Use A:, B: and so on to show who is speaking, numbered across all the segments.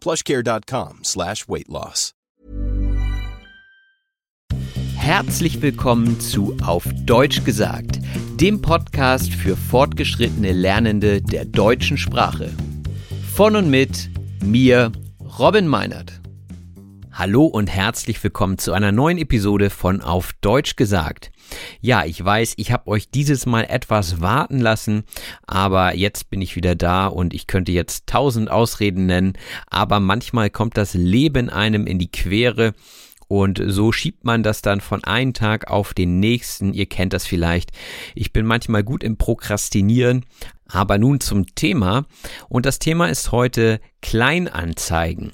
A: plushcare.com slash weight loss.
B: Herzlich willkommen zu Auf Deutsch gesagt, dem Podcast für fortgeschrittene Lernende der deutschen Sprache. Von und mit mir, Robin Meinert. Hallo und herzlich willkommen zu einer neuen Episode von Auf Deutsch gesagt. Ja, ich weiß, ich habe euch dieses Mal etwas warten lassen, aber jetzt bin ich wieder da und ich könnte jetzt tausend Ausreden nennen, aber manchmal kommt das Leben einem in die Quere und so schiebt man das dann von einem Tag auf den nächsten. Ihr kennt das vielleicht. Ich bin manchmal gut im Prokrastinieren. Aber nun zum Thema. Und das Thema ist heute Kleinanzeigen.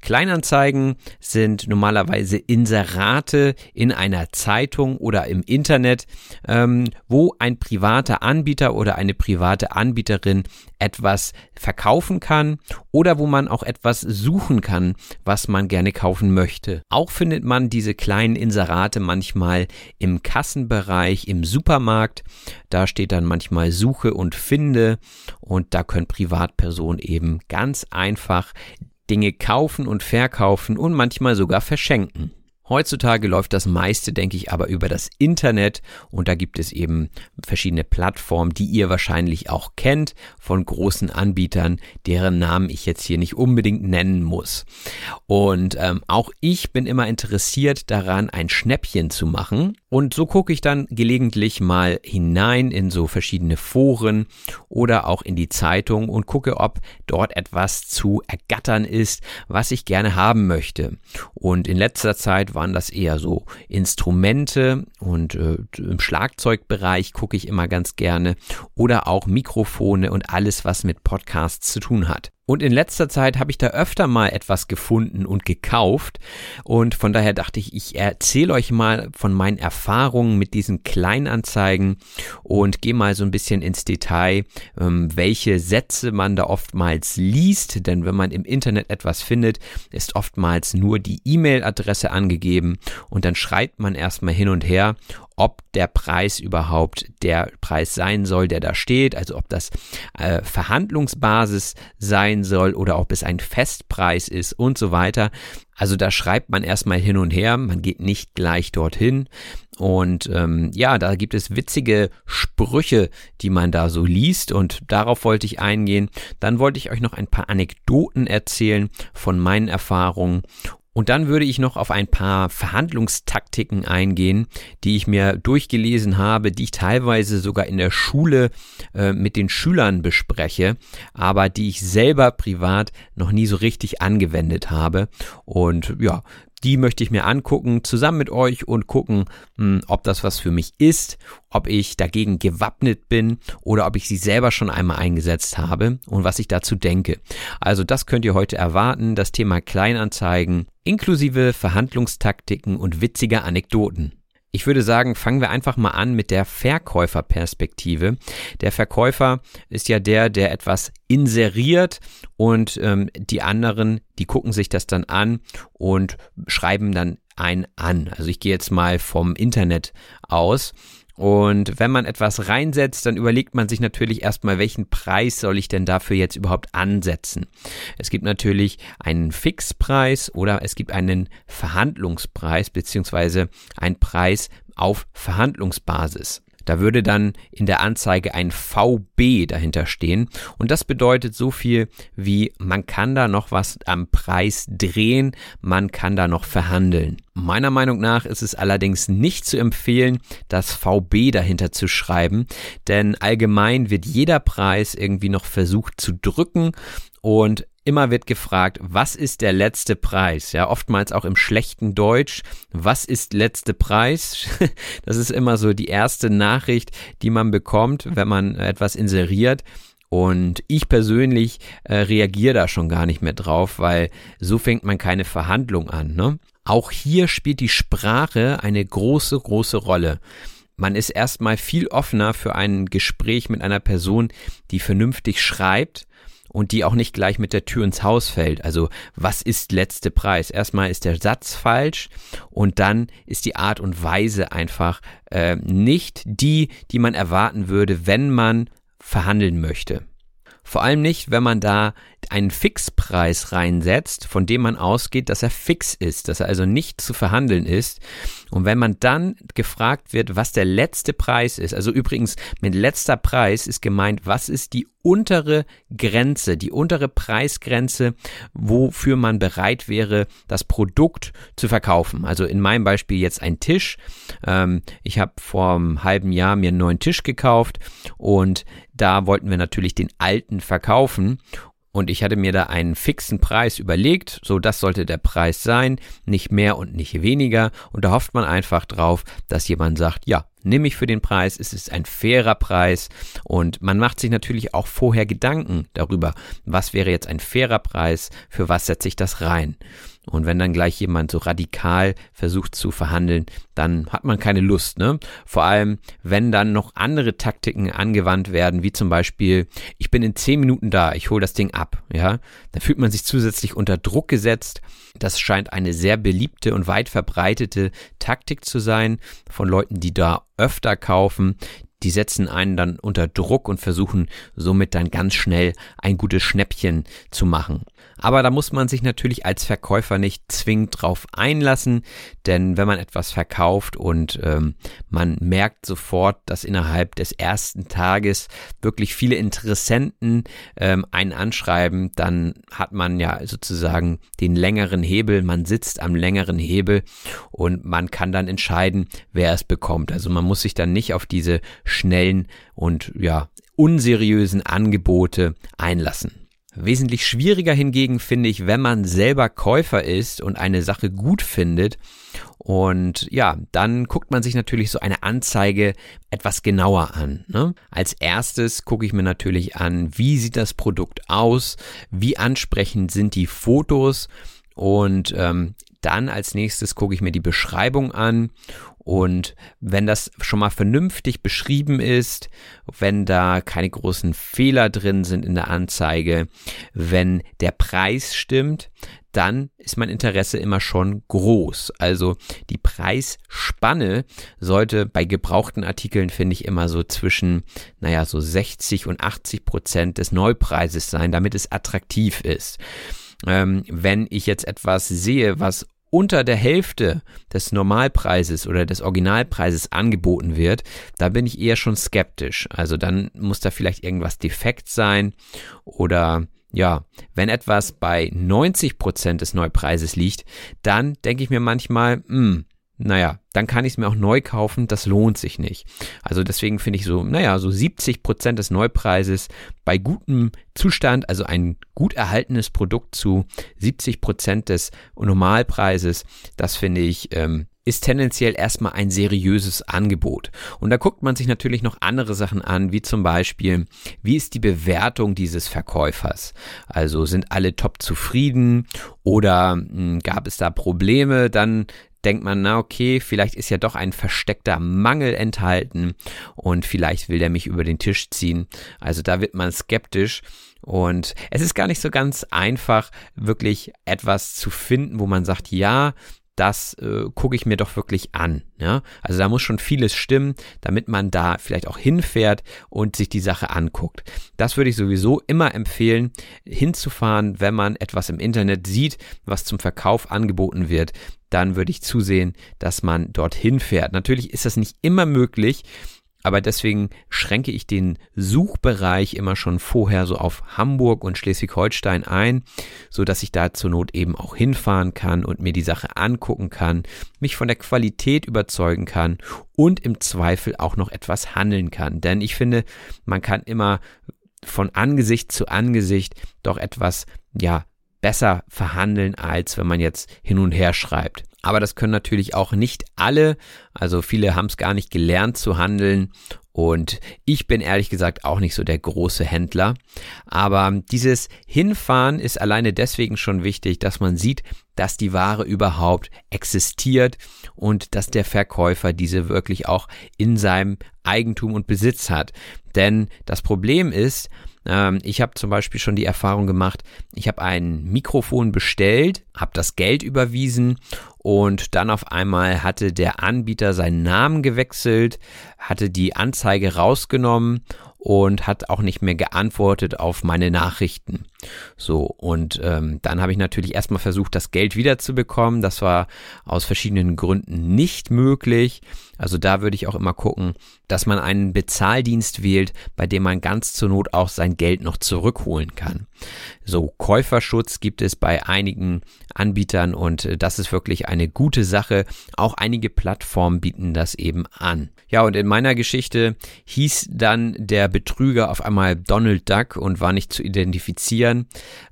B: Kleinanzeigen sind normalerweise Inserate in einer Zeitung oder im Internet, ähm, wo ein privater Anbieter oder eine private Anbieterin etwas verkaufen kann oder wo man auch etwas suchen kann, was man gerne kaufen möchte. Auch findet man diese kleinen Inserate manchmal im Kassenbereich im Supermarkt. Da steht dann manchmal Suche und Finde und da können Privatpersonen eben ganz einfach Dinge kaufen und verkaufen und manchmal sogar verschenken. Heutzutage läuft das meiste, denke ich, aber über das Internet und da gibt es eben verschiedene Plattformen, die ihr wahrscheinlich auch kennt von großen Anbietern, deren Namen ich jetzt hier nicht unbedingt nennen muss. Und ähm, auch ich bin immer interessiert daran, ein Schnäppchen zu machen und so gucke ich dann gelegentlich mal hinein in so verschiedene Foren oder auch in die Zeitung und gucke, ob dort etwas zu ergattern ist, was ich gerne haben möchte. Und in letzter Zeit waren das eher so Instrumente und äh, im Schlagzeugbereich gucke ich immer ganz gerne oder auch Mikrofone und alles, was mit Podcasts zu tun hat. Und in letzter Zeit habe ich da öfter mal etwas gefunden und gekauft. Und von daher dachte ich, ich erzähle euch mal von meinen Erfahrungen mit diesen Kleinanzeigen und gehe mal so ein bisschen ins Detail, ähm, welche Sätze man da oftmals liest. Denn wenn man im Internet etwas findet, ist oftmals nur die E-Mail-Adresse angegeben und dann schreibt man erstmal hin und her ob der Preis überhaupt der Preis sein soll, der da steht, also ob das äh, Verhandlungsbasis sein soll oder ob es ein Festpreis ist und so weiter. Also da schreibt man erstmal hin und her, man geht nicht gleich dorthin. Und ähm, ja, da gibt es witzige Sprüche, die man da so liest und darauf wollte ich eingehen. Dann wollte ich euch noch ein paar Anekdoten erzählen von meinen Erfahrungen und dann würde ich noch auf ein paar Verhandlungstaktiken eingehen, die ich mir durchgelesen habe, die ich teilweise sogar in der Schule äh, mit den Schülern bespreche, aber die ich selber privat noch nie so richtig angewendet habe. Und ja, die möchte ich mir angucken, zusammen mit euch und gucken, hm, ob das was für mich ist, ob ich dagegen gewappnet bin oder ob ich sie selber schon einmal eingesetzt habe und was ich dazu denke. Also das könnt ihr heute erwarten, das Thema Kleinanzeigen inklusive Verhandlungstaktiken und witziger Anekdoten. Ich würde sagen, fangen wir einfach mal an mit der Verkäuferperspektive. Der Verkäufer ist ja der, der etwas inseriert und ähm, die anderen, die gucken sich das dann an und schreiben dann ein an. Also ich gehe jetzt mal vom Internet aus und wenn man etwas reinsetzt, dann überlegt man sich natürlich erstmal, welchen Preis soll ich denn dafür jetzt überhaupt ansetzen. Es gibt natürlich einen Fixpreis oder es gibt einen Verhandlungspreis beziehungsweise einen Preis auf Verhandlungsbasis. Da würde dann in der Anzeige ein VB dahinter stehen und das bedeutet so viel wie man kann da noch was am Preis drehen, man kann da noch verhandeln. Meiner Meinung nach ist es allerdings nicht zu empfehlen, das VB dahinter zu schreiben, denn allgemein wird jeder Preis irgendwie noch versucht zu drücken und immer wird gefragt, was ist der letzte Preis? Ja, oftmals auch im schlechten Deutsch. Was ist letzte Preis? Das ist immer so die erste Nachricht, die man bekommt, wenn man etwas inseriert. Und ich persönlich äh, reagiere da schon gar nicht mehr drauf, weil so fängt man keine Verhandlung an. Ne? Auch hier spielt die Sprache eine große, große Rolle. Man ist erstmal viel offener für ein Gespräch mit einer Person, die vernünftig schreibt und die auch nicht gleich mit der Tür ins Haus fällt. Also was ist letzte Preis? Erstmal ist der Satz falsch und dann ist die Art und Weise einfach äh, nicht die, die man erwarten würde, wenn man verhandeln möchte. Vor allem nicht, wenn man da einen Fixpreis reinsetzt, von dem man ausgeht, dass er fix ist, dass er also nicht zu verhandeln ist. Und wenn man dann gefragt wird, was der letzte Preis ist, also übrigens mit letzter Preis ist gemeint, was ist die untere Grenze, die untere Preisgrenze, wofür man bereit wäre, das Produkt zu verkaufen. Also in meinem Beispiel jetzt ein Tisch. Ähm, ich habe vor einem halben Jahr mir einen neuen Tisch gekauft und da wollten wir natürlich den alten verkaufen und ich hatte mir da einen fixen Preis überlegt, so das sollte der Preis sein, nicht mehr und nicht weniger. Und da hofft man einfach drauf, dass jemand sagt, ja, nimm ich für den Preis, es ist ein fairer Preis. Und man macht sich natürlich auch vorher Gedanken darüber, was wäre jetzt ein fairer Preis, für was setze ich das rein. Und wenn dann gleich jemand so radikal versucht zu verhandeln, dann hat man keine Lust, ne? Vor allem, wenn dann noch andere Taktiken angewandt werden, wie zum Beispiel, ich bin in zehn Minuten da, ich hole das Ding ab, ja? Dann fühlt man sich zusätzlich unter Druck gesetzt. Das scheint eine sehr beliebte und weit verbreitete Taktik zu sein von Leuten, die da öfter kaufen, die setzen einen dann unter Druck und versuchen somit dann ganz schnell ein gutes Schnäppchen zu machen. Aber da muss man sich natürlich als Verkäufer nicht zwingend drauf einlassen, denn wenn man etwas verkauft und ähm, man merkt sofort, dass innerhalb des ersten Tages wirklich viele Interessenten ähm, einen anschreiben, dann hat man ja sozusagen den längeren Hebel, man sitzt am längeren Hebel und man kann dann entscheiden, wer es bekommt. Also man muss sich dann nicht auf diese schnellen und ja unseriösen Angebote einlassen. Wesentlich schwieriger hingegen finde ich, wenn man selber Käufer ist und eine Sache gut findet. Und ja, dann guckt man sich natürlich so eine Anzeige etwas genauer an. Ne? Als erstes gucke ich mir natürlich an, wie sieht das Produkt aus, wie ansprechend sind die Fotos und ähm, dann als nächstes gucke ich mir die Beschreibung an und wenn das schon mal vernünftig beschrieben ist, wenn da keine großen Fehler drin sind in der Anzeige, wenn der Preis stimmt, dann ist mein Interesse immer schon groß. Also die Preisspanne sollte bei gebrauchten Artikeln, finde ich, immer so zwischen, naja, so 60 und 80 Prozent des Neupreises sein, damit es attraktiv ist. Ähm, wenn ich jetzt etwas sehe, was unter der Hälfte des Normalpreises oder des Originalpreises angeboten wird, da bin ich eher schon skeptisch. Also dann muss da vielleicht irgendwas defekt sein oder ja, wenn etwas bei 90 Prozent des Neupreises liegt, dann denke ich mir manchmal, mh, hm, naja, dann kann ich es mir auch neu kaufen, das lohnt sich nicht. Also deswegen finde ich so, naja, so 70 Prozent des Neupreises bei gutem Zustand, also ein gut erhaltenes Produkt zu 70 Prozent des Normalpreises, das finde ich ähm, ist tendenziell erstmal ein seriöses Angebot. Und da guckt man sich natürlich noch andere Sachen an, wie zum Beispiel, wie ist die Bewertung dieses Verkäufers? Also sind alle top zufrieden oder mh, hm, gab es da Probleme? Dann denkt man, na okay, vielleicht ist ja doch ein versteckter Mangel enthalten und vielleicht will der mich über den Tisch ziehen. Also da wird man skeptisch und es ist gar nicht so ganz einfach, wirklich etwas zu finden, wo man sagt, ja, das äh, gucke ich mir doch wirklich an. Ja? Also da muss schon vieles stimmen, damit man da vielleicht auch hinfährt und sich die Sache anguckt. Das würde ich sowieso immer empfehlen, hinzufahren, wenn man etwas im Internet sieht, was zum Verkauf angeboten wird. Dann würde ich zusehen, dass man dorthin fährt. Natürlich ist das nicht immer möglich, aber deswegen schränke ich den Suchbereich immer schon vorher so auf Hamburg und Schleswig-Holstein ein, so dass ich da zur Not eben auch hinfahren kann und mir die Sache angucken kann, mich von der Qualität überzeugen kann und im Zweifel auch noch etwas handeln kann. Denn ich finde, man kann immer von Angesicht zu Angesicht doch etwas, ja, besser verhandeln, als wenn man jetzt hin und her schreibt. Aber das können natürlich auch nicht alle. Also viele haben es gar nicht gelernt zu handeln. Und ich bin ehrlich gesagt auch nicht so der große Händler. Aber dieses Hinfahren ist alleine deswegen schon wichtig, dass man sieht, dass die Ware überhaupt existiert und dass der Verkäufer diese wirklich auch in seinem Eigentum und Besitz hat. Denn das Problem ist, ähm, ich habe zum Beispiel schon die Erfahrung gemacht, ich habe ein Mikrofon bestellt, habe das Geld überwiesen und dann auf einmal hatte der Anbieter seinen Namen gewechselt, hatte die Anzeige rausgenommen und hat auch nicht mehr geantwortet auf meine Nachrichten. So, und ähm, dann habe ich natürlich erstmal versucht, das Geld wiederzubekommen. Das war aus verschiedenen Gründen nicht möglich. Also da würde ich auch immer gucken, dass man einen Bezahldienst wählt, bei dem man ganz zur Not auch sein Geld noch zurückholen kann. So, Käuferschutz gibt es bei einigen Anbietern und äh, das ist wirklich eine gute Sache. Auch einige Plattformen bieten das eben an. Ja, und in meiner Geschichte hieß dann der Betrüger auf einmal Donald Duck und war nicht zu identifizieren.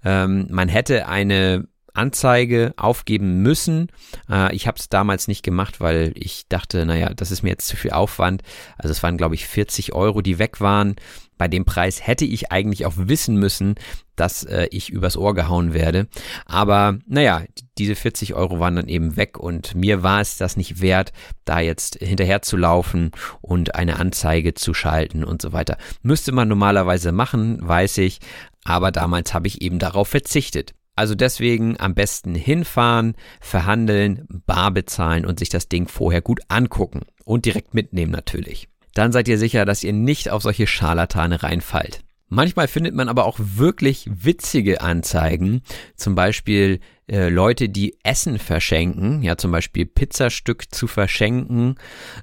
B: Ähm, man hätte eine Anzeige aufgeben müssen. Äh, ich habe es damals nicht gemacht, weil ich dachte, naja, das ist mir jetzt zu viel Aufwand. Also es waren, glaube ich, 40 Euro, die weg waren. Bei dem Preis hätte ich eigentlich auch wissen müssen, dass äh, ich übers Ohr gehauen werde. Aber naja, diese 40 Euro waren dann eben weg und mir war es das nicht wert, da jetzt hinterher zu laufen und eine Anzeige zu schalten und so weiter. Müsste man normalerweise machen, weiß ich, aber damals habe ich eben darauf verzichtet. Also deswegen am besten hinfahren, verhandeln, bar bezahlen und sich das Ding vorher gut angucken und direkt mitnehmen natürlich. Dann seid ihr sicher, dass ihr nicht auf solche Scharlatane reinfallt. Manchmal findet man aber auch wirklich witzige Anzeigen, zum Beispiel äh, Leute, die Essen verschenken, ja zum Beispiel Pizzastück zu verschenken.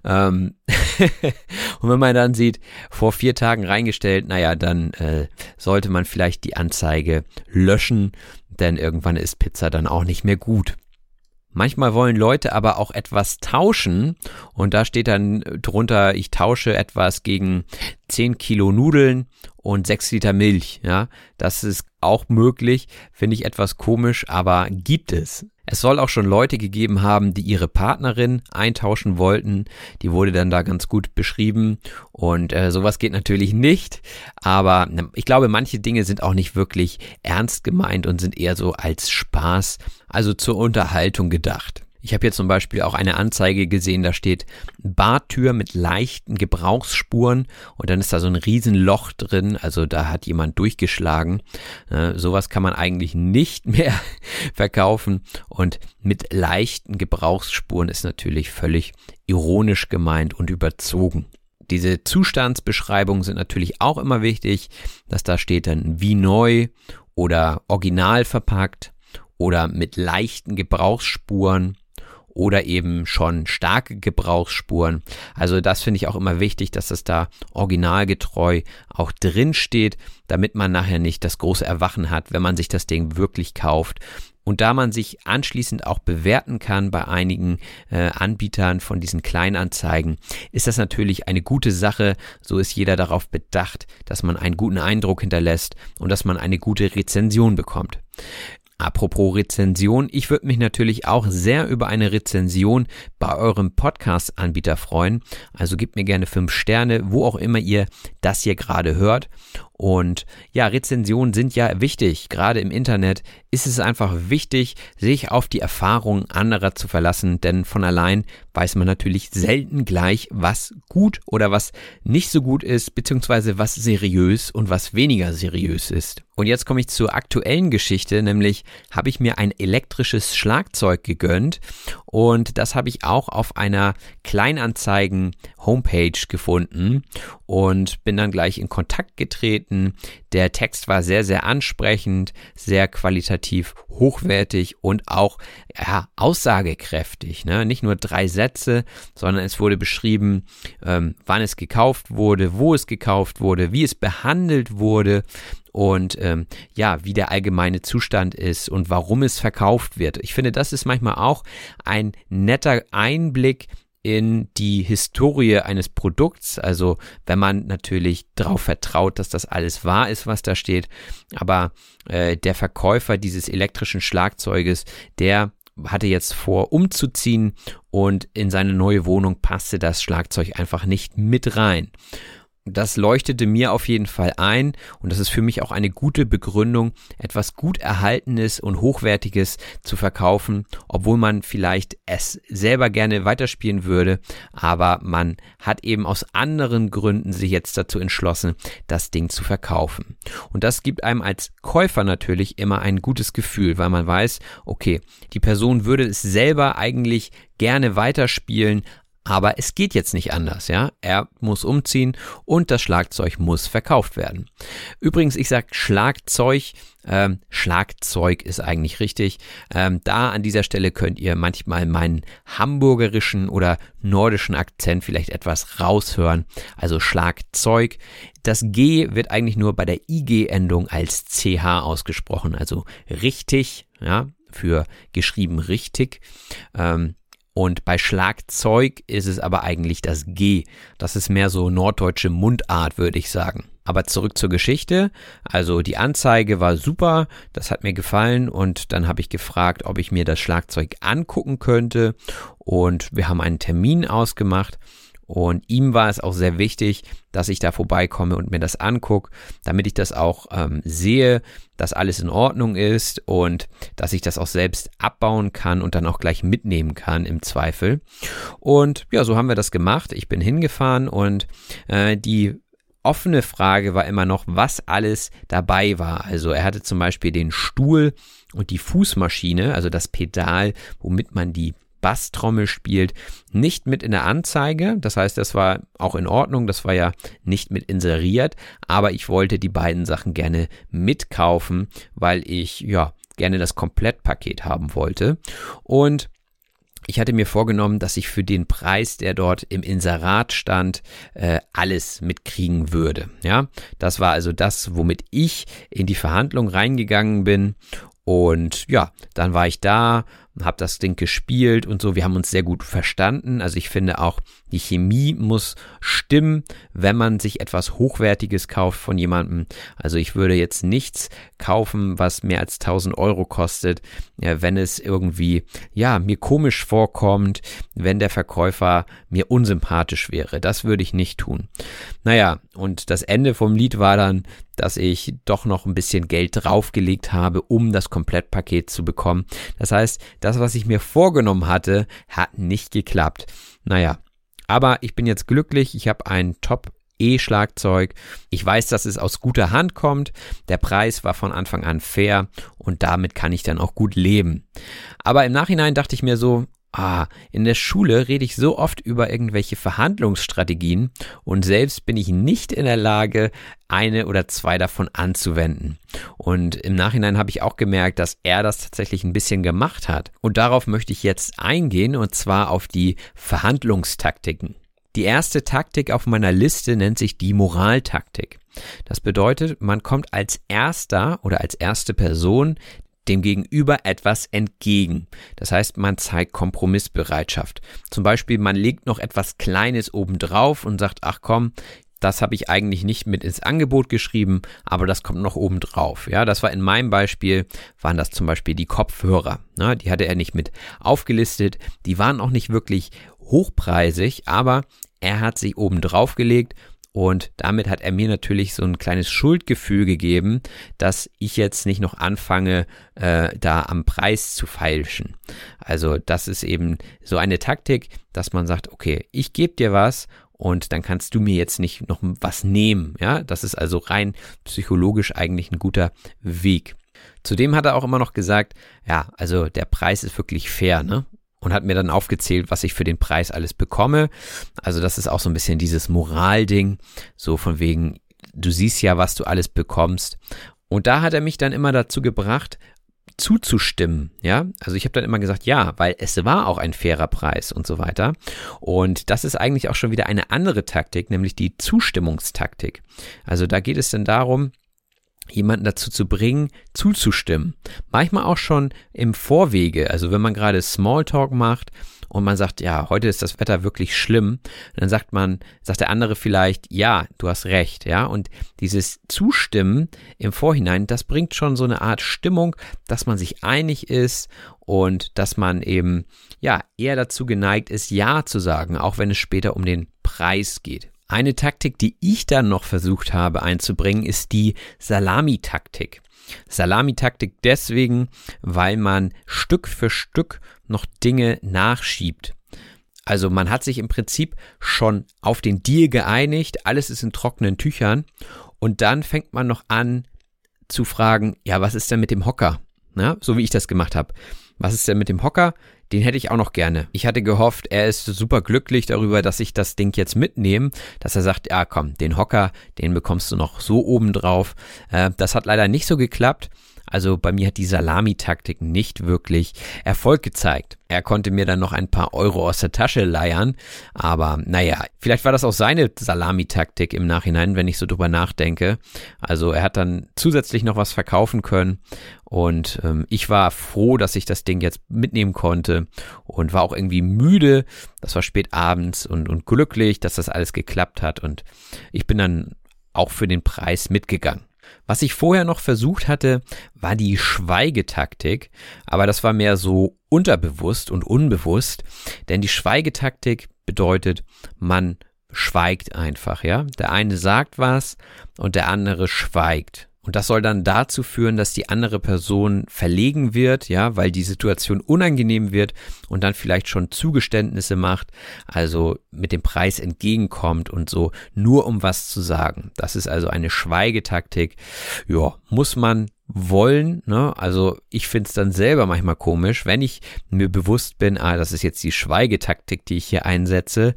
B: Ähm und wenn man dann sieht, vor vier Tagen reingestellt, naja, dann äh, sollte man vielleicht die Anzeige löschen, denn irgendwann ist Pizza dann auch nicht mehr gut. Manchmal wollen Leute aber auch etwas tauschen und da steht dann drunter, ich tausche etwas gegen 10 Kilo Nudeln und 6 Liter Milch. Ja, das ist auch möglich, finde ich etwas komisch, aber gibt es. Es soll auch schon Leute gegeben haben, die ihre Partnerin eintauschen wollten. Die wurde dann da ganz gut beschrieben und äh, sowas geht natürlich nicht. Aber ne, ich glaube, manche Dinge sind auch nicht wirklich ernst gemeint und sind eher so als Spaß, also zur Unterhaltung gedacht. Ich habe hier zum Beispiel auch eine Anzeige gesehen, da steht Bartür mit leichten Gebrauchsspuren und dann ist da so ein Riesenloch drin, also da hat jemand durchgeschlagen. Äh, sowas kann man eigentlich nicht mehr verkaufen und mit leichten Gebrauchsspuren ist natürlich völlig ironisch gemeint und überzogen. Diese Zustandsbeschreibungen sind natürlich auch immer wichtig, dass da steht dann wie neu oder original verpackt oder mit leichten Gebrauchsspuren oder eben schon starke Gebrauchsspuren. Also das finde ich auch immer wichtig, dass das da originalgetreu auch drin steht, damit man nachher nicht das große Erwachen hat, wenn man sich das Ding wirklich kauft. Und da man sich anschließend auch bewerten kann bei einigen äh, Anbietern von diesen Kleinanzeigen, ist das natürlich eine gute Sache. So ist jeder darauf bedacht, dass man einen guten Eindruck hinterlässt und dass man eine gute Rezension bekommt. Apropos Rezension, ich würde mich natürlich auch sehr über eine Rezension bei eurem Podcast-Anbieter freuen. Also gebt mir gerne fünf Sterne, wo auch immer ihr das hier gerade hört. Und ja, Rezensionen sind ja wichtig. Gerade im Internet ist es einfach wichtig, sich auf die Erfahrungen anderer zu verlassen, denn von allein weiß man natürlich selten gleich, was gut oder was nicht so gut ist, beziehungsweise was seriös und was weniger seriös ist. Und jetzt komme ich zur aktuellen Geschichte, nämlich habe ich mir ein elektrisches Schlagzeug gegönnt. Und das habe ich auch auf einer Kleinanzeigen Homepage gefunden und bin dann gleich in Kontakt getreten. Der Text war sehr, sehr ansprechend, sehr qualitativ hochwertig und auch ja, aussagekräftig. Ne? Nicht nur drei Sätze, sondern es wurde beschrieben, ähm, wann es gekauft wurde, wo es gekauft wurde, wie es behandelt wurde und ähm, ja, wie der allgemeine Zustand ist und warum es verkauft wird. Ich finde, das ist manchmal auch ein netter Einblick in die Historie eines Produkts, also wenn man natürlich darauf vertraut, dass das alles wahr ist, was da steht, aber äh, der Verkäufer dieses elektrischen Schlagzeuges, der hatte jetzt vor, umzuziehen und in seine neue Wohnung passte das Schlagzeug einfach nicht mit rein. Das leuchtete mir auf jeden Fall ein und das ist für mich auch eine gute Begründung, etwas gut erhaltenes und hochwertiges zu verkaufen, obwohl man vielleicht es selber gerne weiterspielen würde, aber man hat eben aus anderen Gründen sich jetzt dazu entschlossen, das Ding zu verkaufen. Und das gibt einem als Käufer natürlich immer ein gutes Gefühl, weil man weiß, okay, die Person würde es selber eigentlich gerne weiterspielen, aber es geht jetzt nicht anders, ja. Er muss umziehen und das Schlagzeug muss verkauft werden. Übrigens, ich sag Schlagzeug, ähm, Schlagzeug ist eigentlich richtig. Ähm, da an dieser Stelle könnt ihr manchmal meinen hamburgerischen oder nordischen Akzent vielleicht etwas raushören. Also Schlagzeug. Das G wird eigentlich nur bei der IG-Endung als CH ausgesprochen, also richtig, ja, für geschrieben richtig. Ähm, und bei Schlagzeug ist es aber eigentlich das G. Das ist mehr so norddeutsche Mundart, würde ich sagen. Aber zurück zur Geschichte. Also die Anzeige war super, das hat mir gefallen und dann habe ich gefragt, ob ich mir das Schlagzeug angucken könnte und wir haben einen Termin ausgemacht und ihm war es auch sehr wichtig, dass ich da vorbeikomme und mir das angucke, damit ich das auch ähm, sehe, dass alles in Ordnung ist und dass ich das auch selbst abbauen kann und dann auch gleich mitnehmen kann im Zweifel. Und ja, so haben wir das gemacht. Ich bin hingefahren und äh, die offene Frage war immer noch, was alles dabei war. Also er hatte zum Beispiel den Stuhl und die Fußmaschine, also das Pedal, womit man die Basstrommel spielt, nicht mit in der Anzeige. Das heißt, das war auch in Ordnung. Das war ja nicht mit inseriert. Aber ich wollte die beiden Sachen gerne mitkaufen, weil ich, ja, gerne das Komplettpaket haben wollte. Und ich hatte mir vorgenommen, dass ich für den Preis, der dort im Inserat stand, äh, alles mitkriegen würde. Ja, das war also das, womit ich in die Verhandlung reingegangen bin. Und ja, dann war ich da, habe das Ding gespielt und so. Wir haben uns sehr gut verstanden. Also ich finde auch, die Chemie muss stimmen, wenn man sich etwas Hochwertiges kauft von jemandem. Also ich würde jetzt nichts kaufen, was mehr als 1000 Euro kostet, wenn es irgendwie, ja, mir komisch vorkommt, wenn der Verkäufer mir unsympathisch wäre. Das würde ich nicht tun. Naja, und das Ende vom Lied war dann, dass ich doch noch ein bisschen Geld draufgelegt habe, um das Komplettpaket zu bekommen. Das heißt, das, was ich mir vorgenommen hatte, hat nicht geklappt. Naja, aber ich bin jetzt glücklich. Ich habe ein Top E-Schlagzeug. Ich weiß, dass es aus guter Hand kommt. Der Preis war von Anfang an fair und damit kann ich dann auch gut leben. Aber im Nachhinein dachte ich mir so, Ah, in der Schule rede ich so oft über irgendwelche Verhandlungsstrategien und selbst bin ich nicht in der Lage, eine oder zwei davon anzuwenden. Und im Nachhinein habe ich auch gemerkt, dass er das tatsächlich ein bisschen gemacht hat. Und darauf möchte ich jetzt eingehen und zwar auf die Verhandlungstaktiken. Die erste Taktik auf meiner Liste nennt sich die Moraltaktik. Das bedeutet, man kommt als erster oder als erste Person dem Gegenüber etwas entgegen. Das heißt, man zeigt Kompromissbereitschaft. Zum Beispiel, man legt noch etwas Kleines obendrauf und sagt, ach komm, das habe ich eigentlich nicht mit ins Angebot geschrieben, aber das kommt noch obendrauf. Ja, das war in meinem Beispiel, waren das zum Beispiel die Kopfhörer. Ne? Die hatte er nicht mit aufgelistet. Die waren auch nicht wirklich hochpreisig, aber er hat sie obendrauf gelegt und damit hat er mir natürlich so ein kleines Schuldgefühl gegeben, dass ich jetzt nicht noch anfange, äh, da am Preis zu feilschen. Also das ist eben so eine Taktik, dass man sagt, okay, ich gebe dir was und dann kannst du mir jetzt nicht noch was nehmen. Ja, das ist also rein psychologisch eigentlich ein guter Weg. Zudem hat er auch immer noch gesagt, ja, also der Preis ist wirklich fair, ne? Und hat mir dann aufgezählt, was ich für den Preis alles bekomme. Also das ist auch so ein bisschen dieses Moralding, so von wegen, du siehst ja, was du alles bekommst. Und da hat er mich dann immer dazu gebracht, zuzustimmen, ja. Also ich habe dann immer gesagt, ja, weil es war auch ein fairer Preis und so weiter. Und das ist eigentlich auch schon wieder eine andere Taktik, nämlich die Zustimmungstaktik. Also da geht es dann darum, jemanden dazu zu bringen, zuzustimmen. Manchmal auch schon im Vorwege, also wenn man gerade Smalltalk macht und man sagt, ja, heute ist das Wetter wirklich schlimm, dann sagt man, sagt der andere vielleicht, ja, du hast recht, ja, und dieses Zustimmen im Vorhinein, das bringt schon so eine Art Stimmung, dass man sich einig ist und dass man eben, ja, eher dazu geneigt ist, ja zu sagen, auch wenn es später um den Preis geht. Eine Taktik, die ich dann noch versucht habe einzubringen, ist die Salami-Taktik. Salami-Taktik deswegen, weil man Stück für Stück noch Dinge nachschiebt. Also man hat sich im Prinzip schon auf den Deal geeinigt, alles ist in trockenen Tüchern und dann fängt man noch an zu fragen, ja, was ist denn mit dem Hocker? Na, so wie ich das gemacht habe. Was ist denn mit dem Hocker? Den hätte ich auch noch gerne. Ich hatte gehofft, er ist super glücklich darüber, dass ich das Ding jetzt mitnehme, dass er sagt, ja komm, den Hocker, den bekommst du noch so oben drauf. Äh, das hat leider nicht so geklappt. Also bei mir hat die Salami-Taktik nicht wirklich Erfolg gezeigt. Er konnte mir dann noch ein paar Euro aus der Tasche leiern, aber naja, vielleicht war das auch seine Salami-Taktik im Nachhinein, wenn ich so drüber nachdenke. Also er hat dann zusätzlich noch was verkaufen können und ähm, ich war froh, dass ich das Ding jetzt mitnehmen konnte und war auch irgendwie müde. Das war spät abends und, und glücklich, dass das alles geklappt hat und ich bin dann auch für den Preis mitgegangen. Was ich vorher noch versucht hatte, war die Schweigetaktik, aber das war mehr so unterbewusst und unbewusst, denn die Schweigetaktik bedeutet, man schweigt einfach, ja? Der eine sagt was und der andere schweigt. Und das soll dann dazu führen, dass die andere Person verlegen wird, ja, weil die Situation unangenehm wird und dann vielleicht schon Zugeständnisse macht, also mit dem Preis entgegenkommt und so, nur um was zu sagen. Das ist also eine Schweigetaktik. Ja, muss man wollen, ne? Also ich finde es dann selber manchmal komisch, wenn ich mir bewusst bin, ah, das ist jetzt die Schweigetaktik, die ich hier einsetze,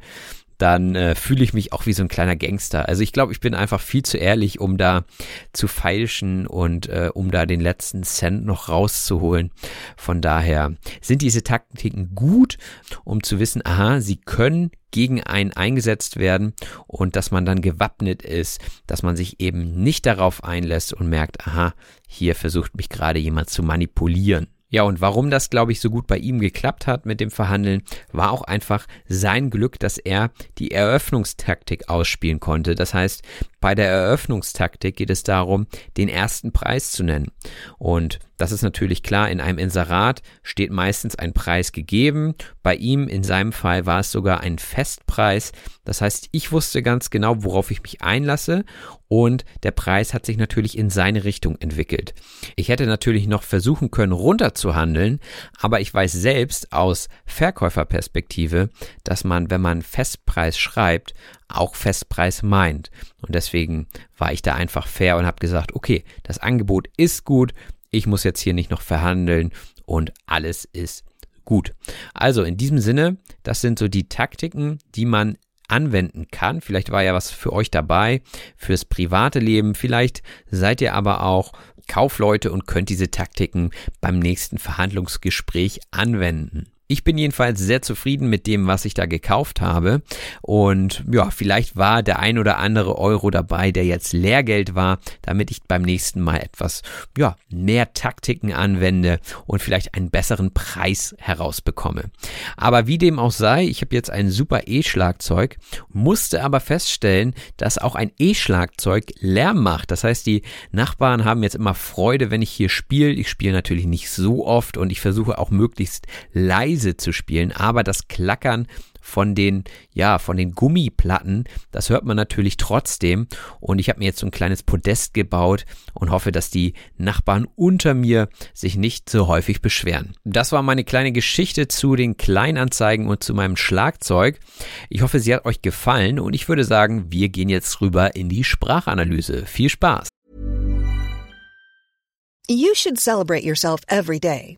B: dann äh, fühle ich mich auch wie so ein kleiner Gangster. Also ich glaube, ich bin einfach viel zu ehrlich, um da zu feilschen und äh, um da den letzten Cent noch rauszuholen. Von daher sind diese Taktiken gut, um zu wissen, aha, sie können gegen einen eingesetzt werden und dass man dann gewappnet ist, dass man sich eben nicht darauf einlässt und merkt, aha, hier versucht mich gerade jemand zu manipulieren. Ja, und warum das, glaube ich, so gut bei ihm geklappt hat mit dem Verhandeln, war auch einfach sein Glück, dass er die Eröffnungstaktik ausspielen konnte. Das heißt, bei der Eröffnungstaktik geht es darum, den ersten Preis zu nennen. Und das ist natürlich klar, in einem Inserat steht meistens ein Preis gegeben. Bei ihm, in seinem Fall, war es sogar ein Festpreis. Das heißt, ich wusste ganz genau, worauf ich mich einlasse und der Preis hat sich natürlich in seine Richtung entwickelt. Ich hätte natürlich noch versuchen können, runterzuhandeln, aber ich weiß selbst aus Verkäuferperspektive, dass man, wenn man Festpreis schreibt, auch Festpreis meint. Und deswegen war ich da einfach fair und habe gesagt, okay, das Angebot ist gut, ich muss jetzt hier nicht noch verhandeln und alles ist gut. Also in diesem Sinne, das sind so die Taktiken, die man anwenden kann. Vielleicht war ja was für euch dabei, fürs private Leben. Vielleicht seid ihr aber auch Kaufleute und könnt diese Taktiken beim nächsten Verhandlungsgespräch anwenden. Ich bin jedenfalls sehr zufrieden mit dem, was ich da gekauft habe. Und ja, vielleicht war der ein oder andere Euro dabei, der jetzt Lehrgeld war, damit ich beim nächsten Mal etwas, ja, mehr Taktiken anwende und vielleicht einen besseren Preis herausbekomme. Aber wie dem auch sei, ich habe jetzt ein super E-Schlagzeug, musste aber feststellen, dass auch ein E-Schlagzeug Lärm macht. Das heißt, die Nachbarn haben jetzt immer Freude, wenn ich hier spiele. Ich spiele natürlich nicht so oft und ich versuche auch möglichst leise leise zu spielen, aber das Klackern von den, ja, von den Gummiplatten, das hört man natürlich trotzdem. Und ich habe mir jetzt so ein kleines Podest gebaut und hoffe, dass die Nachbarn unter mir sich nicht so häufig beschweren. Das war meine kleine Geschichte zu den Kleinanzeigen und zu meinem Schlagzeug. Ich hoffe, sie hat euch gefallen und ich würde sagen, wir gehen jetzt rüber in die Sprachanalyse. Viel Spaß!
C: You should celebrate yourself every day,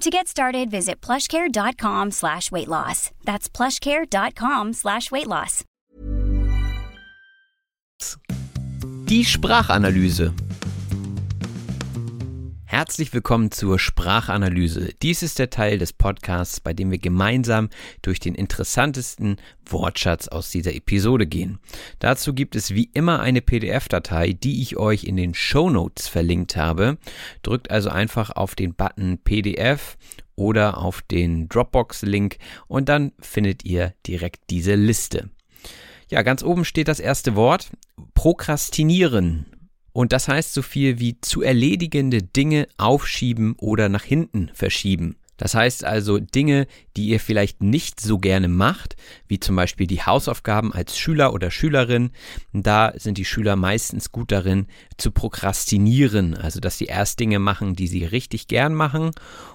D: To get started, visit plushcare.com slash weight loss. That's plushcare.com slash weight loss.
B: Die Sprachanalyse. Herzlich willkommen zur Sprachanalyse. Dies ist der Teil des Podcasts, bei dem wir gemeinsam durch den interessantesten Wortschatz aus dieser Episode gehen. Dazu gibt es wie immer eine PDF-Datei, die ich euch in den Show Notes verlinkt habe. Drückt also einfach auf den Button PDF oder auf den Dropbox-Link und dann findet ihr direkt diese Liste. Ja, ganz oben steht das erste Wort. Prokrastinieren. Und das heißt so viel wie zu erledigende Dinge aufschieben oder nach hinten verschieben. Das heißt also Dinge, die ihr vielleicht nicht so gerne macht, wie zum Beispiel die Hausaufgaben als Schüler oder Schülerin. Da sind die Schüler meistens gut darin zu prokrastinieren, also dass sie erst Dinge machen, die sie richtig gern machen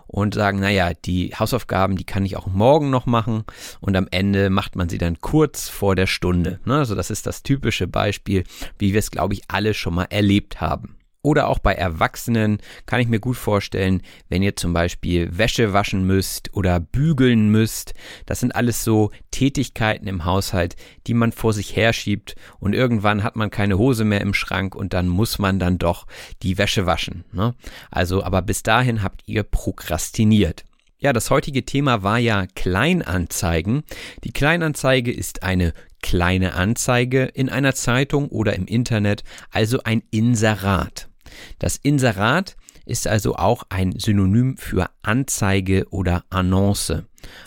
B: und sagen, naja, die Hausaufgaben, die kann ich auch morgen noch machen und am Ende macht man sie dann kurz vor der Stunde. Ne? Also das ist das typische Beispiel, wie wir es, glaube ich, alle schon mal erlebt haben. Oder auch bei Erwachsenen kann ich mir gut vorstellen, wenn ihr zum Beispiel Wäsche waschen müsst oder bügeln müsst. Das sind alles so Tätigkeiten im Haushalt, die man vor sich herschiebt und irgendwann hat man keine Hose mehr im Schrank und dann muss man dann doch die Wäsche waschen. Ne? Also, aber bis dahin habt ihr prokrastiniert. Ja, das heutige Thema war ja Kleinanzeigen. Die Kleinanzeige ist eine kleine Anzeige in einer Zeitung oder im Internet, also ein Inserat. Das Inserat ist also auch ein Synonym für Anzeige oder Annonce.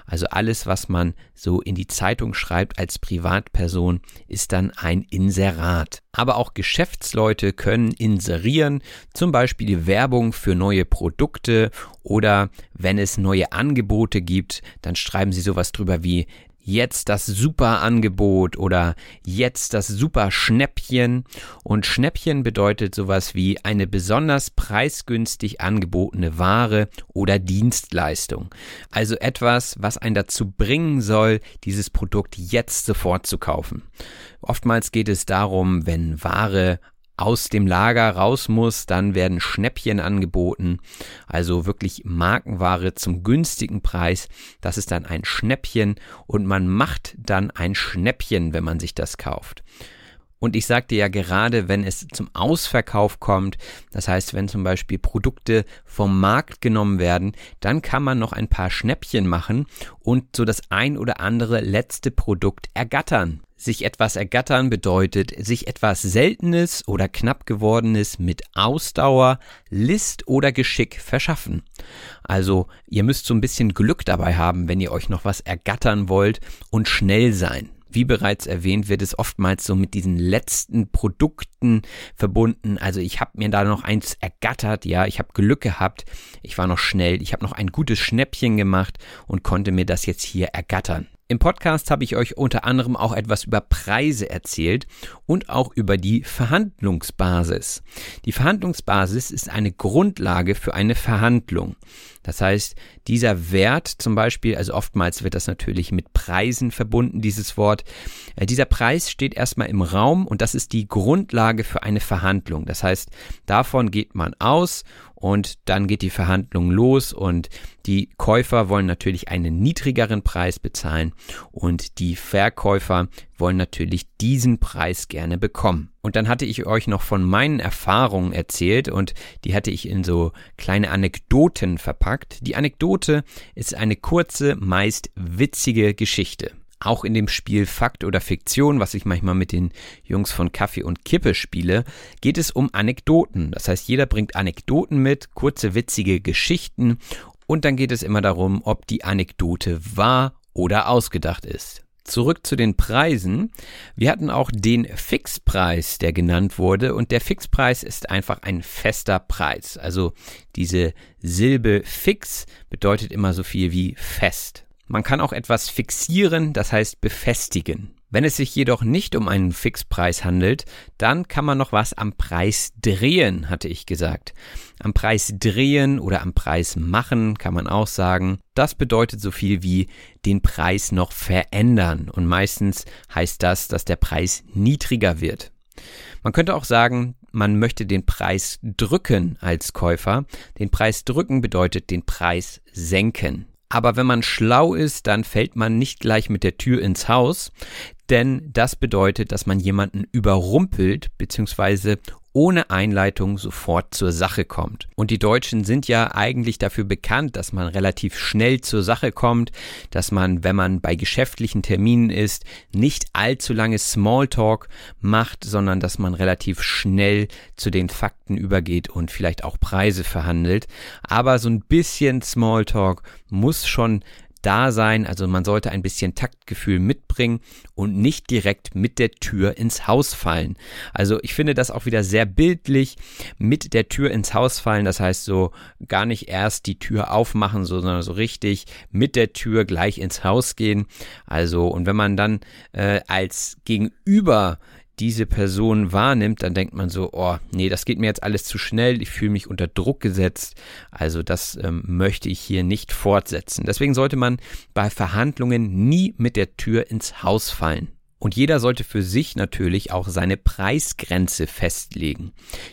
B: Also alles, was man so in die Zeitung schreibt als Privatperson, ist dann ein Inserat. Aber auch Geschäftsleute können inserieren, zum Beispiel Werbung für neue Produkte oder wenn es neue Angebote gibt, dann schreiben sie sowas drüber wie jetzt das super Angebot oder jetzt das super Schnäppchen. Und Schnäppchen bedeutet sowas wie eine besonders preisgünstig angebotene Ware oder Dienstleistung. Also etwas, was einen dazu bringen soll, dieses Produkt jetzt sofort zu kaufen. Oftmals geht es darum, wenn Ware aus dem Lager raus muss, dann werden Schnäppchen angeboten, also wirklich Markenware zum günstigen Preis. Das ist dann ein Schnäppchen und man macht dann ein Schnäppchen, wenn man sich das kauft. Und ich sagte ja gerade, wenn es zum Ausverkauf kommt, das heißt, wenn zum Beispiel Produkte vom Markt genommen werden, dann kann man noch ein paar Schnäppchen machen und so das ein oder andere letzte Produkt ergattern. Sich etwas ergattern bedeutet, sich etwas Seltenes oder knapp gewordenes mit Ausdauer, List oder Geschick verschaffen. Also ihr müsst so ein bisschen Glück dabei haben, wenn ihr euch noch was ergattern wollt und schnell sein. Wie bereits erwähnt, wird es oftmals so mit diesen letzten Produkten verbunden. Also ich habe mir da noch eins ergattert, ja, ich habe Glück gehabt, ich war noch schnell, ich habe noch ein gutes Schnäppchen gemacht und konnte mir das jetzt hier ergattern. Im Podcast habe ich euch unter anderem auch etwas über Preise erzählt und auch über die Verhandlungsbasis. Die Verhandlungsbasis ist eine Grundlage für eine Verhandlung. Das heißt, dieser Wert zum Beispiel, also oftmals wird das natürlich mit Preisen verbunden, dieses Wort, äh, dieser Preis steht erstmal im Raum und das ist die Grundlage für eine Verhandlung. Das heißt, davon geht man aus und dann geht die Verhandlung los und die Käufer wollen natürlich einen niedrigeren Preis bezahlen und die Verkäufer wollen natürlich diesen Preis gerne bekommen. Und dann hatte ich euch noch von meinen Erfahrungen erzählt und die hatte ich in so kleine Anekdoten verpackt. Die Anekdote ist eine kurze, meist witzige Geschichte. Auch in dem Spiel Fakt oder Fiktion, was ich manchmal mit den Jungs von Kaffee und Kippe spiele, geht es um Anekdoten. Das heißt, jeder bringt Anekdoten mit, kurze witzige Geschichten und dann geht es immer darum, ob die Anekdote wahr oder ausgedacht ist. Zurück zu den Preisen. Wir hatten auch den Fixpreis, der genannt wurde. Und der Fixpreis ist einfach ein fester Preis. Also diese Silbe fix bedeutet immer so viel wie fest. Man kann auch etwas fixieren, das heißt befestigen. Wenn es sich jedoch nicht um einen Fixpreis handelt, dann kann man noch was am Preis drehen, hatte ich gesagt. Am Preis drehen oder am Preis machen kann man auch sagen. Das bedeutet so viel wie den Preis noch verändern und meistens heißt das, dass der Preis niedriger wird. Man könnte auch sagen, man möchte den Preis drücken als Käufer. Den Preis drücken bedeutet den Preis senken. Aber wenn man schlau ist, dann fällt man nicht gleich mit der Tür ins Haus, denn das bedeutet, dass man jemanden überrumpelt bzw ohne Einleitung sofort zur Sache kommt. Und die Deutschen sind ja eigentlich dafür bekannt, dass man relativ schnell zur Sache kommt, dass man, wenn man bei geschäftlichen Terminen ist, nicht allzu lange Smalltalk macht, sondern dass man relativ schnell zu den Fakten übergeht und vielleicht auch Preise verhandelt. Aber so ein bisschen Smalltalk muss schon da sein. Also man sollte ein bisschen Taktgefühl mitbringen und nicht direkt mit der Tür ins Haus fallen. Also ich finde das auch wieder sehr bildlich mit der Tür ins Haus fallen. Das heißt so gar nicht erst die Tür aufmachen, sondern so richtig mit der Tür gleich ins Haus gehen. Also und wenn man dann äh, als Gegenüber diese Person wahrnimmt, dann denkt man so, oh, nee, das geht mir jetzt alles zu schnell, ich fühle mich unter Druck gesetzt, also das ähm, möchte ich hier nicht fortsetzen. Deswegen sollte man bei Verhandlungen nie mit der Tür ins Haus fallen. Und jeder sollte für sich natürlich auch seine Preisgrenze festlegen.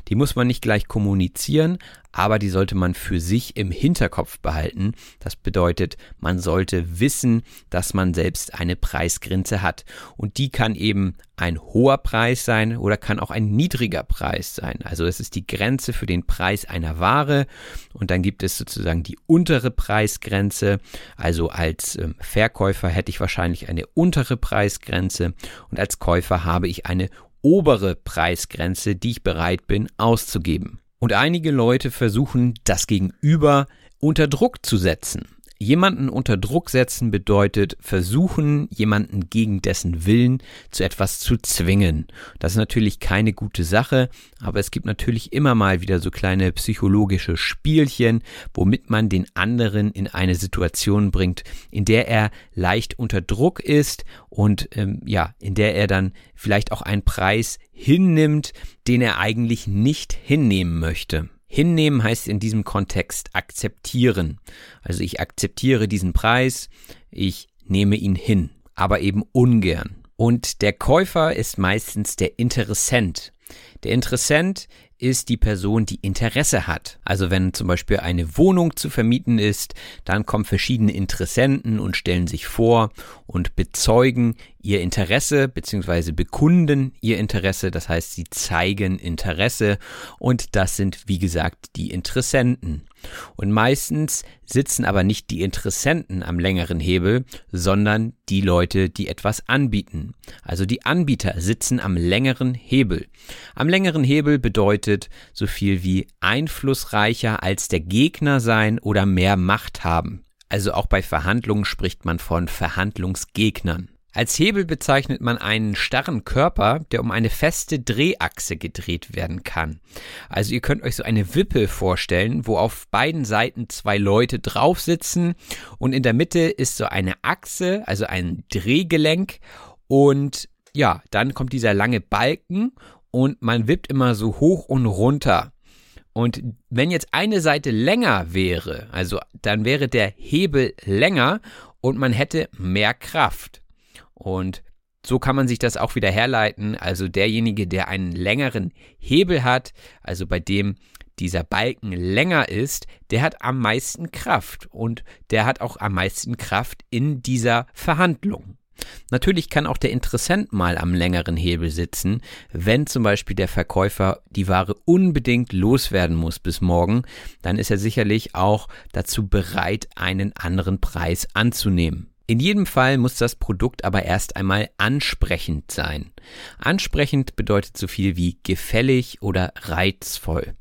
B: Die muss man nicht gleich kommunizieren, aber die sollte man für sich im Hinterkopf behalten. Das bedeutet, man sollte wissen, dass man selbst eine Preisgrenze hat. Und die kann eben ein hoher Preis sein oder kann auch ein niedriger Preis sein. Also es ist die Grenze für den Preis einer Ware und dann gibt es sozusagen die untere Preisgrenze. Also als ähm, Verkäufer hätte ich wahrscheinlich eine untere Preisgrenze und als Käufer habe ich eine obere Preisgrenze, die ich bereit bin auszugeben. Und einige Leute versuchen, das Gegenüber unter Druck zu setzen. Jemanden unter Druck setzen bedeutet versuchen, jemanden gegen dessen Willen zu etwas zu zwingen. Das ist natürlich keine gute Sache, aber es gibt natürlich immer mal wieder so kleine psychologische Spielchen, womit man den anderen in eine Situation bringt, in der er leicht unter Druck ist und ähm, ja, in der er dann vielleicht auch einen Preis hinnimmt, den er eigentlich nicht hinnehmen möchte. Hinnehmen heißt in diesem Kontext akzeptieren. Also ich akzeptiere diesen Preis, ich nehme ihn hin, aber eben ungern. Und der Käufer ist meistens der Interessent. Der Interessent ist die Person, die Interesse hat. Also wenn zum Beispiel eine Wohnung zu vermieten ist, dann kommen verschiedene Interessenten und stellen sich vor und bezeugen ihr Interesse bzw. bekunden ihr Interesse. Das heißt, sie zeigen Interesse und das sind, wie gesagt, die Interessenten. Und meistens sitzen aber nicht die Interessenten am längeren Hebel, sondern die Leute, die etwas anbieten. Also die Anbieter sitzen am längeren Hebel. Am längeren Hebel bedeutet so viel wie einflussreicher als der Gegner sein oder mehr Macht haben. Also auch bei Verhandlungen spricht man von Verhandlungsgegnern. Als Hebel bezeichnet man einen starren Körper, der um eine feste Drehachse gedreht werden kann. Also ihr könnt euch so eine Wippe vorstellen, wo auf beiden Seiten zwei Leute drauf sitzen und in der Mitte ist so eine Achse, also ein Drehgelenk und ja, dann kommt dieser lange Balken und man wippt immer so hoch und runter. Und wenn jetzt eine Seite länger wäre, also dann wäre der Hebel länger und man hätte mehr Kraft. Und so kann man sich das auch wieder herleiten. Also derjenige, der einen längeren Hebel hat, also bei dem dieser Balken länger ist, der hat am meisten Kraft und der hat auch am meisten Kraft in dieser Verhandlung. Natürlich kann auch der Interessent mal am längeren Hebel sitzen, wenn zum Beispiel der Verkäufer die Ware unbedingt loswerden muss bis morgen, dann ist er sicherlich auch dazu bereit, einen anderen Preis anzunehmen. In jedem Fall muss das Produkt aber erst einmal ansprechend sein. Ansprechend bedeutet so viel wie gefällig oder reizvoll.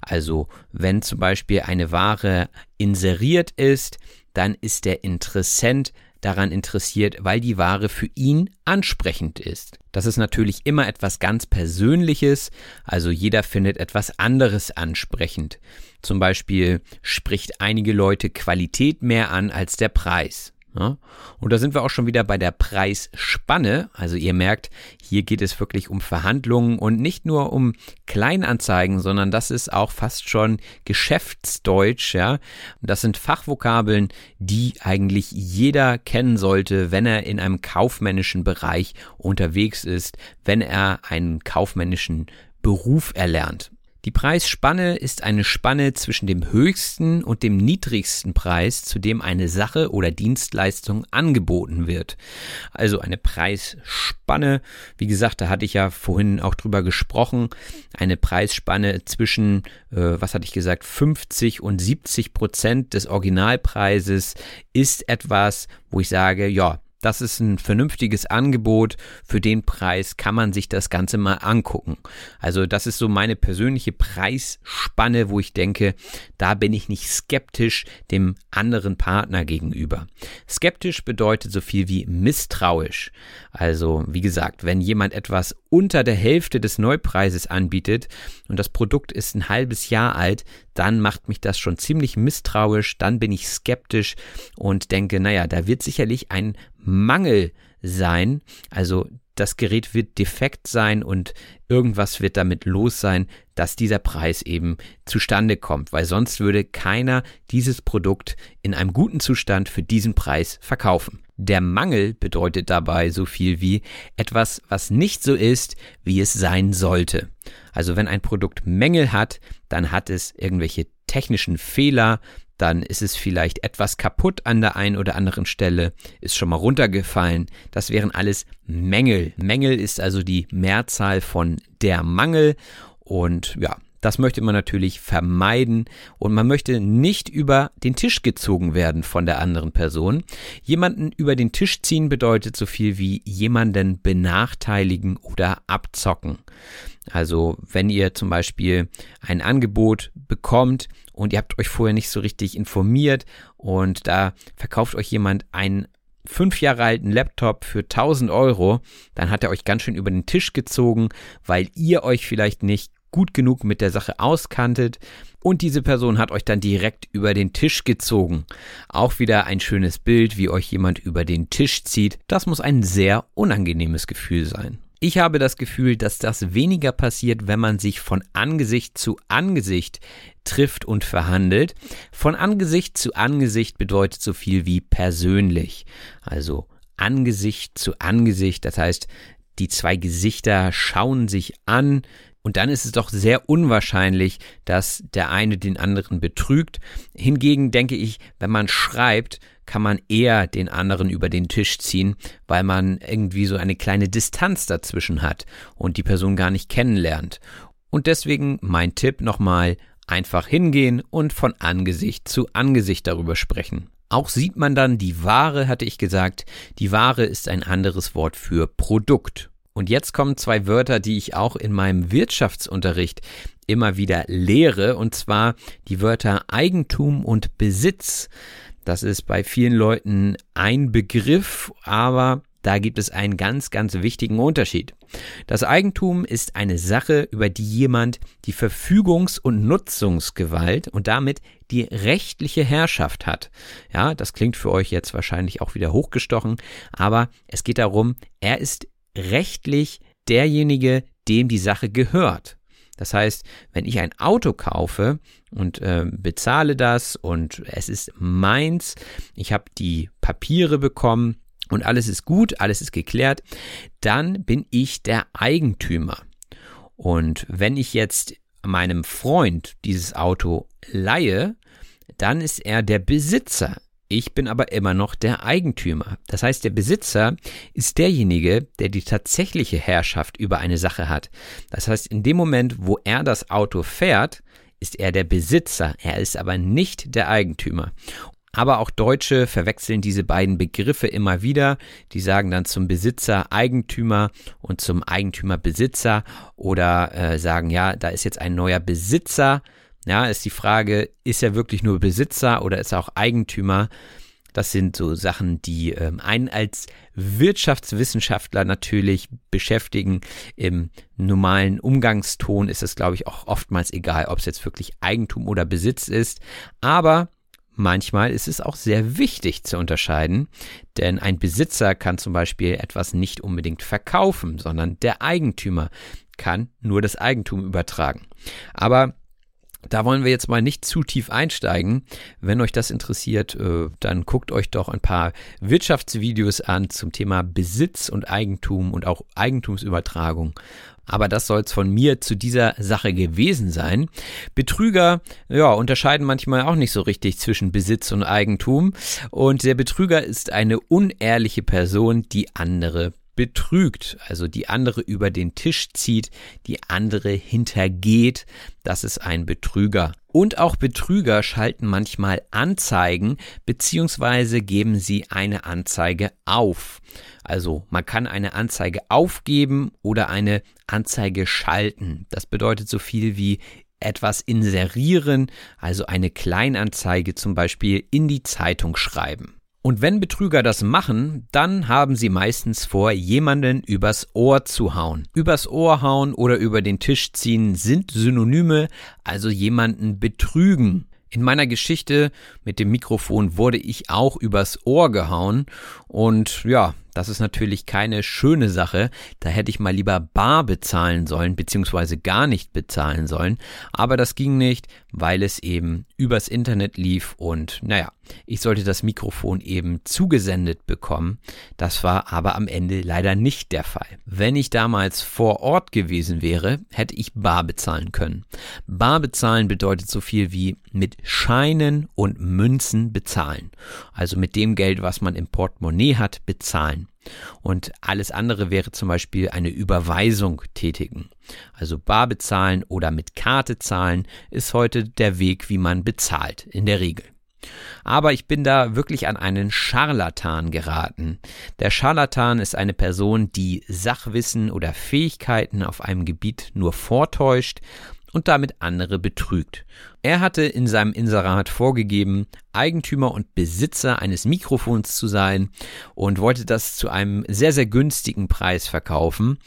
B: Also wenn zum Beispiel eine Ware inseriert ist, dann ist der Interessent daran interessiert, weil die Ware für ihn ansprechend ist. Das ist natürlich immer etwas ganz Persönliches, also jeder findet etwas anderes ansprechend. Zum Beispiel spricht einige Leute Qualität mehr an als der Preis. Ja? Und da sind wir auch schon wieder bei der Preisspanne. Also ihr merkt, hier geht es wirklich um Verhandlungen und nicht nur um Kleinanzeigen, sondern das ist auch fast schon Geschäftsdeutsch. Ja? Das sind Fachvokabeln, die eigentlich jeder kennen sollte, wenn er in einem kaufmännischen Bereich unterwegs ist, wenn er einen kaufmännischen Beruf erlernt. Die Preisspanne ist eine Spanne zwischen dem höchsten und dem niedrigsten Preis, zu dem eine Sache oder Dienstleistung angeboten wird. Also eine Preisspanne, wie gesagt, da hatte ich ja vorhin auch drüber gesprochen, eine Preisspanne zwischen, äh, was hatte ich gesagt, 50 und 70 Prozent des Originalpreises ist etwas, wo ich sage, ja, das ist ein vernünftiges Angebot. Für den Preis kann man sich das Ganze mal angucken. Also das ist so meine persönliche Preisspanne, wo ich denke, da bin ich nicht skeptisch dem anderen Partner gegenüber. Skeptisch bedeutet so viel wie misstrauisch. Also wie gesagt, wenn jemand etwas unter der Hälfte des Neupreises anbietet und das Produkt ist ein halbes Jahr alt, dann macht mich das schon ziemlich misstrauisch, dann bin ich skeptisch und denke, naja, da wird sicherlich ein Mangel sein. Also das Gerät wird defekt sein und irgendwas wird damit los sein, dass dieser Preis eben zustande kommt, weil sonst würde keiner dieses Produkt in einem guten Zustand für diesen Preis verkaufen. Der Mangel bedeutet dabei so viel wie etwas, was nicht so ist, wie es sein sollte. Also wenn ein Produkt Mängel hat, dann hat es irgendwelche technischen Fehler, dann ist es vielleicht etwas kaputt an der einen oder anderen Stelle, ist schon mal runtergefallen. Das wären alles Mängel. Mängel ist also die Mehrzahl von der Mangel und ja, das möchte man natürlich vermeiden und man möchte nicht über den Tisch gezogen werden von der anderen Person. Jemanden über den Tisch ziehen bedeutet so viel wie jemanden benachteiligen oder abzocken. Also wenn ihr zum Beispiel ein Angebot bekommt und ihr habt euch vorher nicht so richtig informiert und da verkauft euch jemand einen fünf Jahre alten Laptop für 1000 Euro, dann hat er euch ganz schön über den Tisch gezogen, weil ihr euch vielleicht nicht gut genug mit der Sache auskanntet und diese Person hat euch dann direkt über den Tisch gezogen. Auch wieder ein schönes Bild, wie euch jemand über den Tisch zieht. Das muss ein sehr unangenehmes Gefühl sein. Ich habe das Gefühl, dass das weniger passiert, wenn man sich von Angesicht zu Angesicht trifft und verhandelt. Von Angesicht zu Angesicht bedeutet so viel wie persönlich. Also Angesicht zu Angesicht, das heißt, die zwei Gesichter schauen sich an, und dann ist es doch sehr unwahrscheinlich, dass der eine den anderen betrügt. Hingegen denke ich, wenn man schreibt, kann man eher den anderen über den Tisch ziehen, weil man irgendwie so eine kleine Distanz dazwischen hat und die Person gar nicht kennenlernt. Und deswegen mein Tipp nochmal, einfach hingehen und von Angesicht zu Angesicht darüber sprechen. Auch sieht man dann die Ware, hatte ich gesagt. Die Ware ist ein anderes Wort für Produkt. Und jetzt kommen zwei Wörter, die ich auch in meinem Wirtschaftsunterricht immer wieder lehre, und zwar die Wörter Eigentum und Besitz. Das ist bei vielen Leuten ein Begriff, aber da gibt es einen ganz, ganz wichtigen Unterschied. Das Eigentum ist eine Sache, über die jemand die Verfügungs- und Nutzungsgewalt und damit die rechtliche Herrschaft hat. Ja, das klingt für euch jetzt wahrscheinlich auch wieder hochgestochen, aber es geht darum, er ist rechtlich derjenige, dem die Sache gehört. Das heißt, wenn ich ein Auto kaufe und äh, bezahle das und es ist meins, ich habe die Papiere bekommen und alles ist gut, alles ist geklärt, dann bin ich der Eigentümer. Und wenn ich jetzt meinem Freund dieses Auto leihe, dann ist er der Besitzer. Ich bin aber immer noch der Eigentümer. Das heißt, der Besitzer ist derjenige, der die tatsächliche Herrschaft über eine Sache hat. Das heißt, in dem Moment, wo er das Auto fährt, ist er der Besitzer. Er ist aber nicht der Eigentümer. Aber auch Deutsche verwechseln diese beiden Begriffe immer wieder. Die sagen dann zum Besitzer Eigentümer und zum Eigentümer Besitzer oder äh, sagen, ja, da ist jetzt ein neuer Besitzer. Ja, ist die Frage, ist er wirklich nur Besitzer oder ist er auch Eigentümer? Das sind so Sachen, die ähm, einen als Wirtschaftswissenschaftler natürlich beschäftigen. Im normalen Umgangston ist es, glaube ich, auch oftmals egal, ob es jetzt wirklich Eigentum oder Besitz ist. Aber Manchmal ist es auch sehr wichtig zu unterscheiden, denn ein Besitzer kann zum Beispiel etwas nicht unbedingt verkaufen, sondern der Eigentümer kann nur das Eigentum übertragen. Aber da wollen wir jetzt mal nicht zu tief einsteigen. Wenn euch das interessiert, äh, dann guckt euch doch ein paar Wirtschaftsvideos an zum Thema Besitz und Eigentum und auch Eigentumsübertragung. Aber das soll es von mir zu dieser Sache gewesen sein. Betrüger, ja, unterscheiden manchmal auch nicht so richtig zwischen Besitz und Eigentum. Und der Betrüger ist eine unehrliche Person, die andere betrügt, also die andere über den Tisch zieht, die andere hintergeht, das ist ein Betrüger. Und auch Betrüger schalten manchmal Anzeigen beziehungsweise geben sie eine Anzeige auf. Also man kann eine Anzeige aufgeben oder eine Anzeige schalten. Das bedeutet so viel wie etwas inserieren, also eine Kleinanzeige zum Beispiel in die Zeitung schreiben. Und wenn Betrüger das machen, dann haben sie meistens vor, jemanden übers Ohr zu hauen. Übers Ohr hauen oder über den Tisch ziehen sind Synonyme, also jemanden betrügen. In meiner Geschichte mit dem Mikrofon wurde ich auch übers Ohr gehauen und ja, das ist natürlich keine schöne Sache. Da hätte ich mal lieber bar bezahlen sollen, beziehungsweise gar nicht bezahlen sollen. Aber das ging nicht, weil es eben übers Internet lief und naja, ich sollte das Mikrofon eben zugesendet bekommen. Das war aber am Ende leider nicht der Fall. Wenn ich damals vor Ort gewesen wäre, hätte ich bar bezahlen können. Bar bezahlen bedeutet so viel wie mit Scheinen und Münzen bezahlen. Also mit dem Geld, was man im Portemonnaie hat, bezahlen. Und alles andere wäre zum Beispiel eine Überweisung tätigen. Also bar bezahlen oder mit Karte zahlen ist heute der Weg, wie man bezahlt, in der Regel. Aber ich bin da wirklich an einen Scharlatan geraten. Der Scharlatan ist eine Person, die Sachwissen oder Fähigkeiten auf einem Gebiet nur vortäuscht und damit andere betrügt. Er hatte in seinem Inserat vorgegeben, Eigentümer und Besitzer eines Mikrofons zu sein und wollte das zu einem sehr, sehr günstigen Preis verkaufen.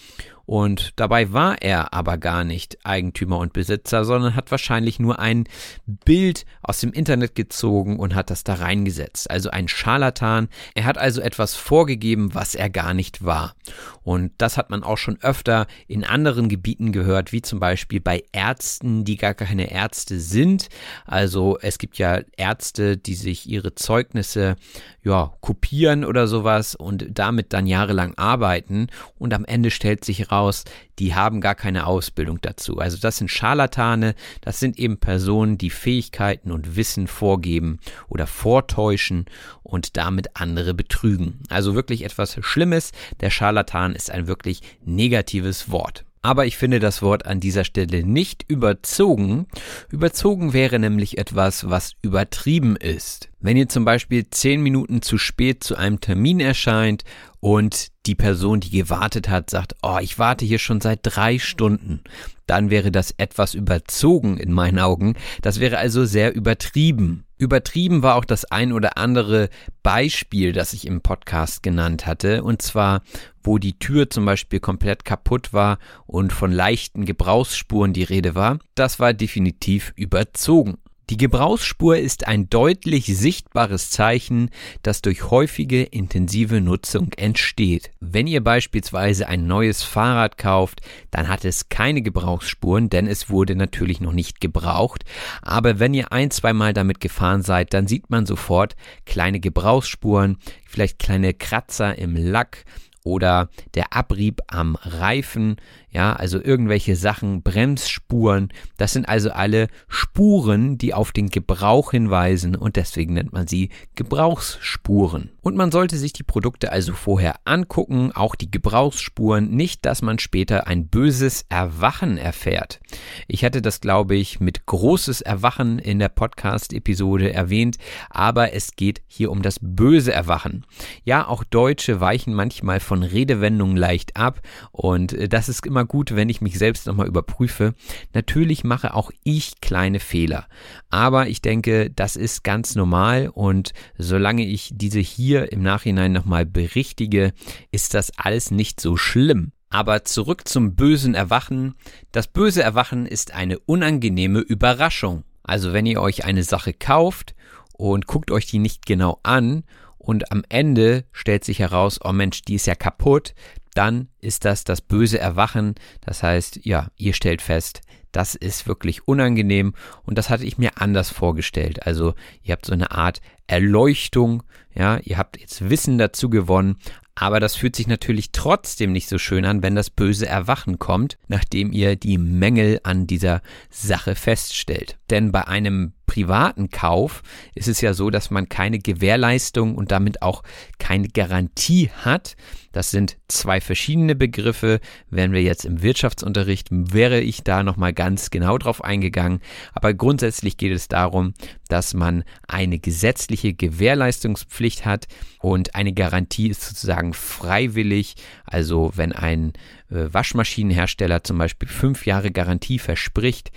B: Und dabei war er aber gar nicht Eigentümer und Besitzer, sondern hat wahrscheinlich nur ein Bild aus dem Internet gezogen und hat das da reingesetzt. Also ein Scharlatan. Er hat also etwas vorgegeben, was er gar nicht war. Und das hat man auch schon öfter in anderen Gebieten gehört, wie zum Beispiel bei Ärzten, die gar keine Ärzte sind. Also es gibt ja Ärzte, die sich ihre Zeugnisse ja kopieren oder sowas und damit dann jahrelang arbeiten und am Ende stellt sich raus, die haben gar keine Ausbildung dazu. Also das sind Scharlatane, das sind eben Personen, die Fähigkeiten und Wissen vorgeben oder vortäuschen und damit andere betrügen. Also wirklich etwas Schlimmes. Der Scharlatan ist ein wirklich negatives Wort. Aber ich finde das Wort an dieser Stelle nicht überzogen. Überzogen wäre nämlich etwas, was übertrieben ist. Wenn ihr zum Beispiel zehn Minuten zu spät zu einem Termin erscheint und die Person, die gewartet hat, sagt, oh, ich warte hier schon seit drei Stunden, dann wäre das etwas überzogen in meinen Augen. Das wäre also sehr übertrieben. Übertrieben war auch das ein oder andere Beispiel, das ich im Podcast genannt hatte, und zwar, wo die Tür zum Beispiel komplett kaputt war und von leichten Gebrauchsspuren die Rede war. Das war definitiv überzogen. Die Gebrauchsspur ist ein deutlich sichtbares Zeichen, das durch häufige intensive Nutzung entsteht. Wenn ihr beispielsweise ein neues Fahrrad kauft, dann hat es keine Gebrauchsspuren, denn es wurde natürlich noch nicht gebraucht. Aber wenn ihr ein, zweimal damit gefahren seid, dann sieht man sofort kleine Gebrauchsspuren, vielleicht kleine Kratzer im Lack oder der Abrieb am Reifen, ja, also irgendwelche Sachen, Bremsspuren, das sind also alle Spuren, die auf den Gebrauch hinweisen und deswegen nennt man sie Gebrauchsspuren. Und man sollte sich die Produkte also vorher angucken, auch die Gebrauchsspuren, nicht, dass man später ein böses Erwachen erfährt. Ich hatte das, glaube ich, mit großes Erwachen in der Podcast-Episode erwähnt, aber es geht hier um das böse Erwachen. Ja, auch Deutsche weichen manchmal von Redewendungen leicht ab und äh, das ist immer gut, wenn ich mich selbst nochmal überprüfe. Natürlich mache auch ich kleine Fehler, aber ich denke, das ist ganz normal und solange ich diese hier im Nachhinein nochmal berichtige, ist das alles nicht so schlimm. Aber zurück zum bösen Erwachen. Das böse Erwachen ist eine unangenehme Überraschung. Also wenn ihr euch eine Sache kauft und guckt euch die nicht genau an und am Ende stellt sich heraus, oh Mensch, die ist ja kaputt, dann ist das das böse Erwachen. Das heißt, ja, ihr stellt fest, das ist wirklich unangenehm und das hatte ich mir anders vorgestellt. Also ihr habt so eine Art Erleuchtung, ja, ihr habt jetzt Wissen dazu gewonnen, aber das fühlt sich natürlich trotzdem nicht so schön an, wenn das böse Erwachen kommt, nachdem ihr die Mängel an dieser Sache feststellt. Denn bei einem privaten Kauf ist es ja so, dass man keine Gewährleistung und damit auch keine Garantie hat. Das sind zwei verschiedene Begriffe. Wären wir jetzt im Wirtschaftsunterricht, wäre ich da nochmal ganz genau drauf eingegangen. Aber grundsätzlich geht es darum, dass man eine gesetzliche Gewährleistungspflicht hat und eine Garantie ist sozusagen freiwillig. Also wenn ein äh, Waschmaschinenhersteller zum Beispiel fünf Jahre Garantie verspricht,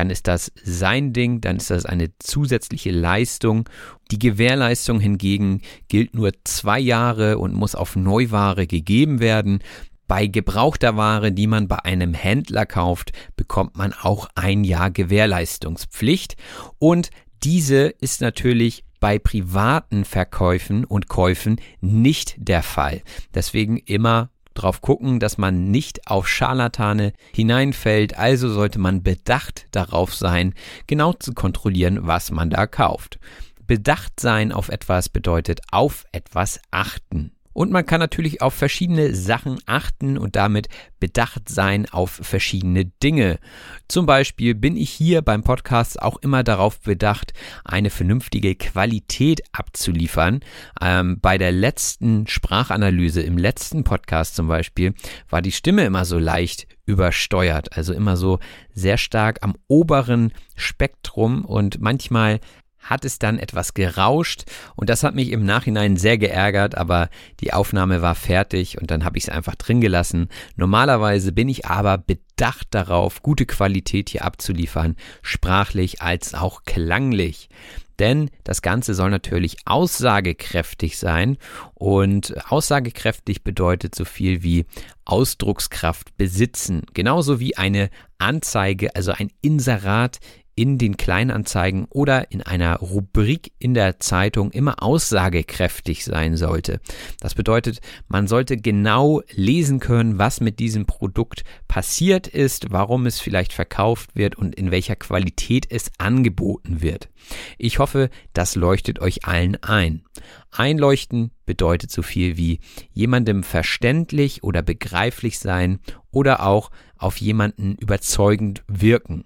B: dann ist das sein Ding, dann ist das eine zusätzliche Leistung. Die Gewährleistung hingegen gilt nur zwei Jahre und muss auf Neuware gegeben werden. Bei gebrauchter Ware, die man bei einem Händler kauft, bekommt man auch ein Jahr Gewährleistungspflicht und diese ist natürlich bei privaten Verkäufen und Käufen nicht der Fall. Deswegen immer drauf gucken, dass man nicht auf Scharlatane hineinfällt, also sollte man bedacht darauf sein, genau zu kontrollieren, was man da kauft. Bedacht sein auf etwas bedeutet auf etwas achten. Und man kann natürlich auf verschiedene Sachen achten und damit bedacht sein auf verschiedene Dinge. Zum Beispiel bin ich hier beim Podcast auch immer darauf bedacht, eine vernünftige Qualität abzuliefern. Ähm, bei der letzten Sprachanalyse, im letzten Podcast zum Beispiel, war die Stimme immer so leicht übersteuert, also immer so sehr stark am oberen Spektrum und manchmal hat es dann etwas gerauscht und das hat mich im Nachhinein sehr geärgert, aber die Aufnahme war fertig und dann habe ich es einfach drin gelassen. Normalerweise bin ich aber bedacht darauf, gute Qualität hier abzuliefern, sprachlich als auch klanglich. Denn das Ganze soll natürlich aussagekräftig sein und aussagekräftig bedeutet so viel wie Ausdruckskraft besitzen. Genauso wie eine Anzeige, also ein Inserat in den Kleinanzeigen oder in einer Rubrik in der Zeitung immer aussagekräftig sein sollte. Das bedeutet, man sollte genau lesen können, was mit diesem Produkt passiert ist, warum es vielleicht verkauft wird und in welcher Qualität es angeboten wird. Ich hoffe, das leuchtet euch allen ein. Einleuchten bedeutet so viel wie jemandem verständlich oder begreiflich sein oder auch auf jemanden überzeugend wirken.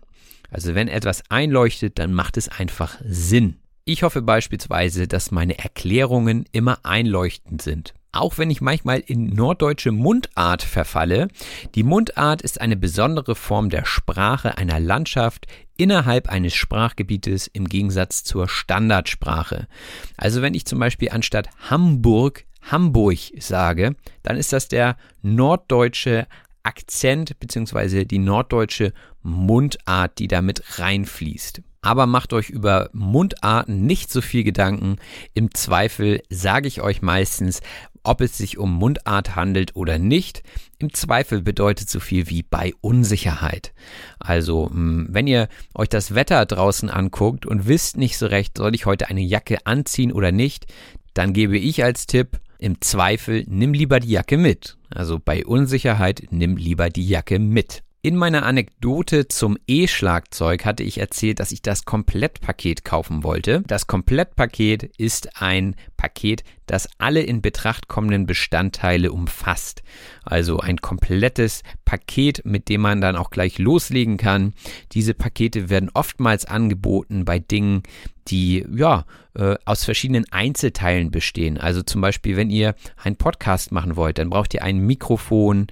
B: Also wenn etwas einleuchtet, dann macht es einfach Sinn. Ich hoffe beispielsweise, dass meine Erklärungen immer einleuchtend sind. Auch wenn ich manchmal in norddeutsche Mundart verfalle, die Mundart ist eine besondere Form der Sprache einer Landschaft innerhalb eines Sprachgebietes im Gegensatz zur Standardsprache. Also wenn ich zum Beispiel anstatt Hamburg Hamburg sage, dann ist das der norddeutsche Akzent bzw. die norddeutsche Mundart, die damit reinfließt. Aber macht euch über Mundarten nicht so viel Gedanken. Im Zweifel sage ich euch meistens, ob es sich um Mundart handelt oder nicht. Im Zweifel bedeutet so viel wie bei Unsicherheit. Also, hm, wenn ihr euch das Wetter draußen anguckt und wisst nicht so recht, soll ich heute eine Jacke anziehen oder nicht, dann gebe ich als Tipp, im Zweifel nimm lieber die Jacke mit. Also bei Unsicherheit nimm lieber die Jacke mit. In meiner Anekdote zum E-Schlagzeug hatte ich erzählt, dass ich das Komplettpaket kaufen wollte. Das Komplettpaket ist ein Paket, das alle in Betracht kommenden Bestandteile umfasst. Also ein komplettes Paket, mit dem man dann auch gleich loslegen kann. Diese Pakete werden oftmals angeboten bei Dingen, die ja äh, aus verschiedenen Einzelteilen bestehen. Also zum Beispiel, wenn ihr einen Podcast machen wollt, dann braucht ihr ein Mikrofon,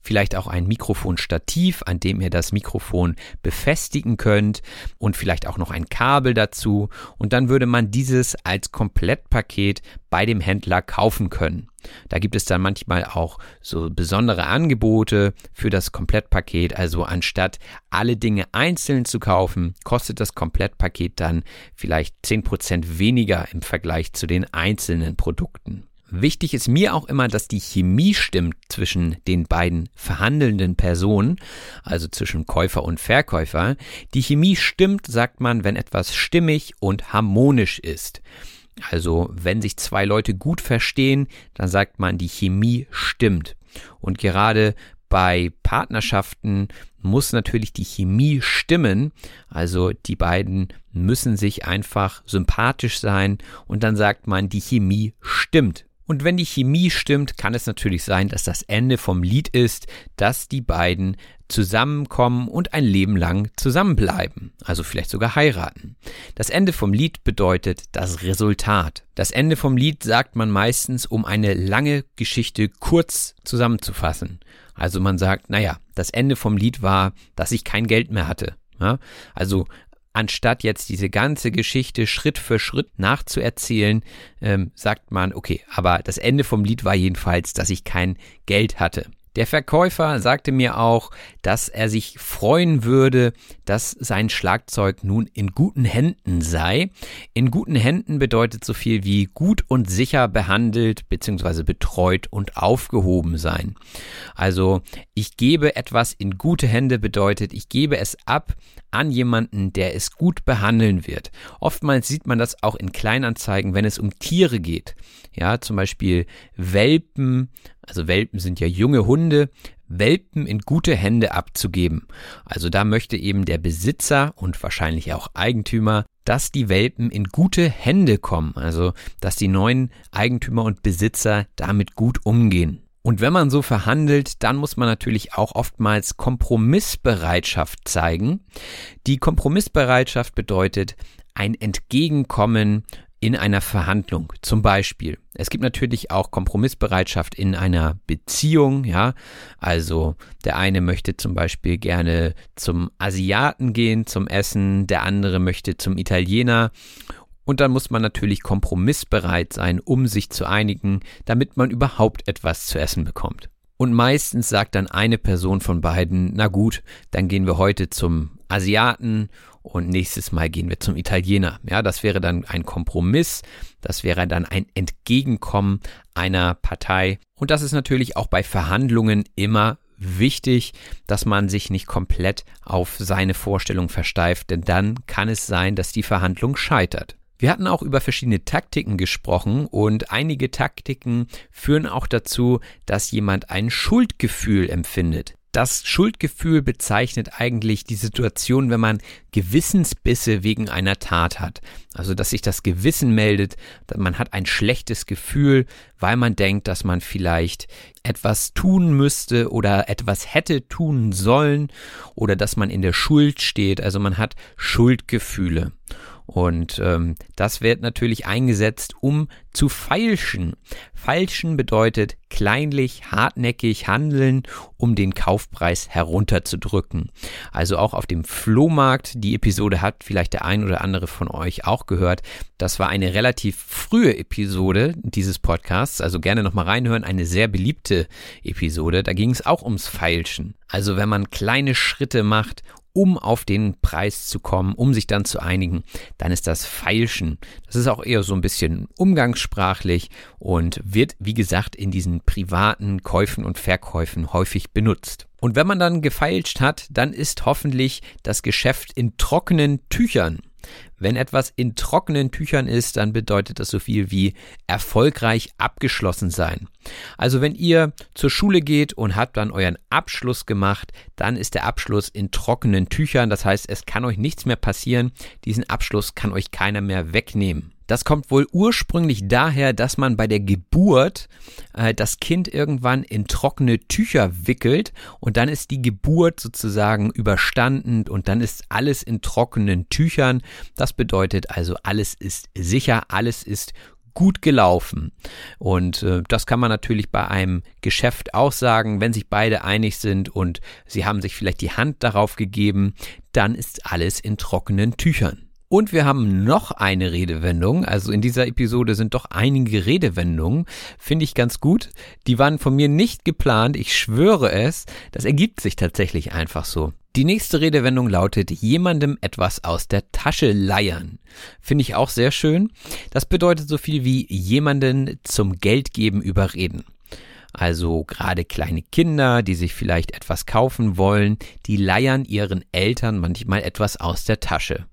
B: vielleicht auch ein Mikrofonstativ, an dem ihr das Mikrofon befestigen könnt und vielleicht auch noch ein Kabel dazu und dann würde man dieses als Komplettpaket bei dem Händler kaufen können. Da gibt es dann manchmal auch so besondere Angebote für das Komplettpaket. Also anstatt alle Dinge einzeln zu kaufen, kostet das Komplettpaket dann vielleicht 10% weniger im Vergleich zu den einzelnen Produkten. Wichtig ist mir auch immer, dass die Chemie stimmt zwischen den beiden verhandelnden Personen, also zwischen Käufer und Verkäufer. Die Chemie stimmt, sagt man, wenn etwas stimmig und harmonisch ist. Also wenn sich zwei Leute gut verstehen, dann sagt man, die Chemie stimmt. Und gerade bei Partnerschaften muss natürlich die Chemie stimmen. Also die beiden müssen sich einfach sympathisch sein und dann sagt man, die Chemie stimmt. Und wenn die Chemie stimmt, kann es natürlich sein, dass das Ende vom Lied ist, dass die beiden zusammenkommen und ein Leben lang zusammenbleiben, also vielleicht sogar heiraten. Das Ende vom Lied bedeutet das Resultat. Das Ende vom Lied sagt man meistens, um eine lange Geschichte kurz zusammenzufassen. Also man sagt, naja, das Ende vom Lied war, dass ich kein Geld mehr hatte. Ja? Also anstatt jetzt diese ganze Geschichte Schritt für Schritt nachzuerzählen, ähm, sagt man, okay, aber das Ende vom Lied war jedenfalls, dass ich kein Geld hatte. Der Verkäufer sagte mir auch, dass er sich freuen würde, dass sein Schlagzeug nun in guten Händen sei. In guten Händen bedeutet so viel wie gut und sicher behandelt bzw. betreut und aufgehoben sein. Also ich gebe etwas in gute Hände bedeutet, ich gebe es ab an jemanden, der es gut behandeln wird. Oftmals sieht man das auch in Kleinanzeigen, wenn es um Tiere geht. Ja, zum Beispiel Welpen also Welpen sind ja junge Hunde, Welpen in gute Hände abzugeben. Also da möchte eben der Besitzer und wahrscheinlich auch Eigentümer, dass die Welpen in gute Hände kommen, also dass die neuen Eigentümer und Besitzer damit gut umgehen. Und wenn man so verhandelt, dann muss man natürlich auch oftmals Kompromissbereitschaft zeigen. Die Kompromissbereitschaft bedeutet ein Entgegenkommen in einer Verhandlung. Zum Beispiel, es gibt natürlich auch Kompromissbereitschaft in einer Beziehung, ja. Also der eine möchte zum Beispiel gerne zum Asiaten gehen, zum Essen, der andere möchte zum Italiener. Und dann muss man natürlich kompromissbereit sein, um sich zu einigen, damit man überhaupt etwas zu essen bekommt. Und meistens sagt dann eine Person von beiden, na gut, dann gehen wir heute zum Asiaten und nächstes Mal gehen wir zum Italiener. Ja, das wäre dann ein Kompromiss, das wäre dann ein Entgegenkommen einer Partei. Und das ist natürlich auch bei Verhandlungen immer wichtig, dass man sich nicht komplett auf seine Vorstellung versteift, denn dann kann es sein, dass die Verhandlung scheitert. Wir hatten auch über verschiedene Taktiken gesprochen und einige Taktiken führen auch dazu, dass jemand ein Schuldgefühl empfindet. Das Schuldgefühl bezeichnet eigentlich die Situation, wenn man Gewissensbisse wegen einer Tat hat. Also, dass sich das Gewissen meldet, man hat ein schlechtes Gefühl, weil man denkt, dass man vielleicht etwas tun müsste oder etwas hätte tun sollen oder dass man in der Schuld steht. Also man hat Schuldgefühle. Und ähm, das wird natürlich eingesetzt, um zu feilschen. Feilschen bedeutet kleinlich, hartnäckig handeln, um den Kaufpreis herunterzudrücken. Also auch auf dem Flohmarkt, die Episode hat vielleicht der ein oder andere von euch auch gehört. Das war eine relativ frühe Episode dieses Podcasts, also gerne nochmal reinhören, eine sehr beliebte Episode. Da ging es auch ums Feilschen. Also wenn man kleine Schritte macht, um auf den Preis zu kommen, um sich dann zu einigen, dann ist das Feilschen. Das ist auch eher so ein bisschen umgangssprachlich und wird, wie gesagt, in diesen privaten Käufen und Verkäufen häufig benutzt. Und wenn man dann gefeilscht hat, dann ist hoffentlich das Geschäft in trockenen Tüchern. Wenn etwas in trockenen Tüchern ist, dann bedeutet das so viel wie erfolgreich abgeschlossen sein. Also wenn ihr zur Schule geht und habt dann euren Abschluss gemacht, dann ist der Abschluss in trockenen Tüchern. Das heißt, es kann euch nichts mehr passieren. Diesen Abschluss kann euch keiner mehr wegnehmen. Das kommt wohl ursprünglich daher, dass man bei der Geburt äh, das Kind irgendwann in trockene Tücher wickelt und dann ist die Geburt sozusagen überstanden und dann ist alles in trockenen Tüchern. Das bedeutet also, alles ist sicher, alles ist gut gelaufen. Und äh, das kann man natürlich bei einem Geschäft auch sagen, wenn sich beide einig sind und sie haben sich vielleicht die Hand darauf gegeben, dann ist alles in trockenen Tüchern. Und wir haben noch eine Redewendung. Also in dieser Episode sind doch einige Redewendungen. Finde ich ganz gut. Die waren von mir nicht geplant. Ich schwöre es. Das ergibt sich tatsächlich einfach so. Die nächste Redewendung lautet jemandem etwas aus der Tasche leiern. Finde ich auch sehr schön. Das bedeutet so viel wie jemanden zum Geldgeben überreden. Also gerade kleine Kinder, die sich vielleicht etwas kaufen wollen, die leiern ihren Eltern manchmal etwas aus der Tasche.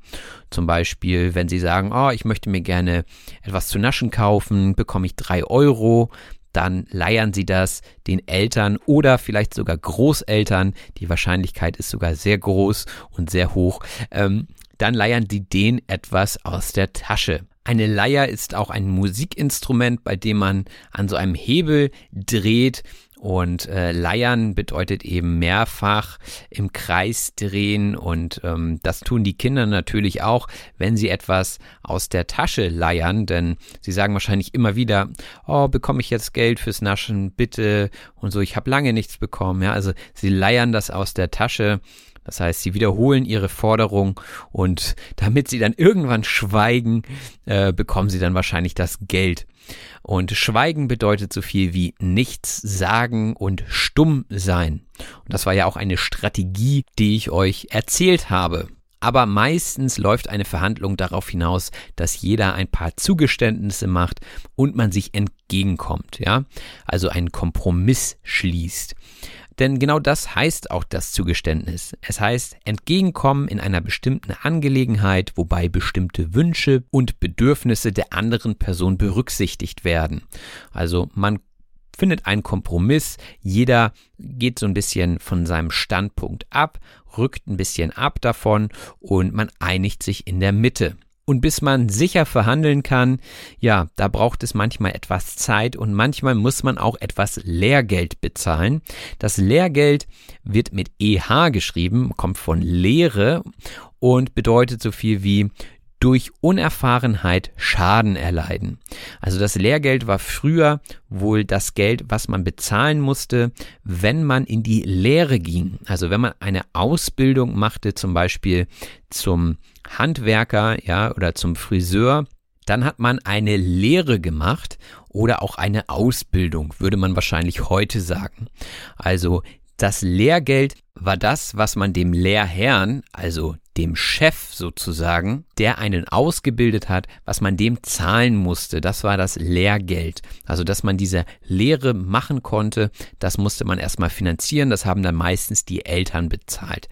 B: Zum Beispiel, wenn sie sagen, oh, ich möchte mir gerne etwas zu naschen kaufen, bekomme ich drei Euro, dann leiern sie das den Eltern oder vielleicht sogar Großeltern. Die Wahrscheinlichkeit ist sogar sehr groß und sehr hoch. Ähm, dann leiern die denen etwas aus der Tasche. Eine Leier ist auch ein Musikinstrument, bei dem man an so einem Hebel dreht. Und äh, Leiern bedeutet eben mehrfach im Kreis drehen. Und ähm, das tun die Kinder natürlich auch, wenn sie etwas aus der Tasche leiern, denn sie sagen wahrscheinlich immer wieder, oh, bekomme ich jetzt Geld fürs Naschen, bitte. Und so, ich habe lange nichts bekommen. Ja, also sie leiern das aus der Tasche das heißt, sie wiederholen ihre Forderung und damit sie dann irgendwann schweigen, äh, bekommen sie dann wahrscheinlich das Geld. Und Schweigen bedeutet so viel wie nichts sagen und stumm sein. Und das war ja auch eine Strategie, die ich euch erzählt habe. Aber meistens läuft eine Verhandlung darauf hinaus, dass jeder ein paar Zugeständnisse macht und man sich entgegenkommt, ja? Also einen Kompromiss schließt. Denn genau das heißt auch das Zugeständnis. Es heißt entgegenkommen in einer bestimmten Angelegenheit, wobei bestimmte Wünsche und Bedürfnisse der anderen Person berücksichtigt werden. Also man findet einen Kompromiss, jeder geht so ein bisschen von seinem Standpunkt ab, rückt ein bisschen ab davon und man einigt sich in der Mitte. Und bis man sicher verhandeln kann, ja, da braucht es manchmal etwas Zeit und manchmal muss man auch etwas Lehrgeld bezahlen. Das Lehrgeld wird mit EH geschrieben, kommt von Lehre und bedeutet so viel wie durch Unerfahrenheit Schaden erleiden. Also das Lehrgeld war früher wohl das Geld, was man bezahlen musste, wenn man in die Lehre ging. Also wenn man eine Ausbildung machte, zum Beispiel zum Handwerker, ja, oder zum Friseur, dann hat man eine Lehre gemacht oder auch eine Ausbildung, würde man wahrscheinlich heute sagen. Also das Lehrgeld war das, was man dem Lehrherrn, also dem Chef sozusagen, der einen ausgebildet hat, was man dem zahlen musste. Das war das Lehrgeld. Also, dass man diese Lehre machen konnte, das musste man erstmal finanzieren. Das haben dann meistens die Eltern bezahlt.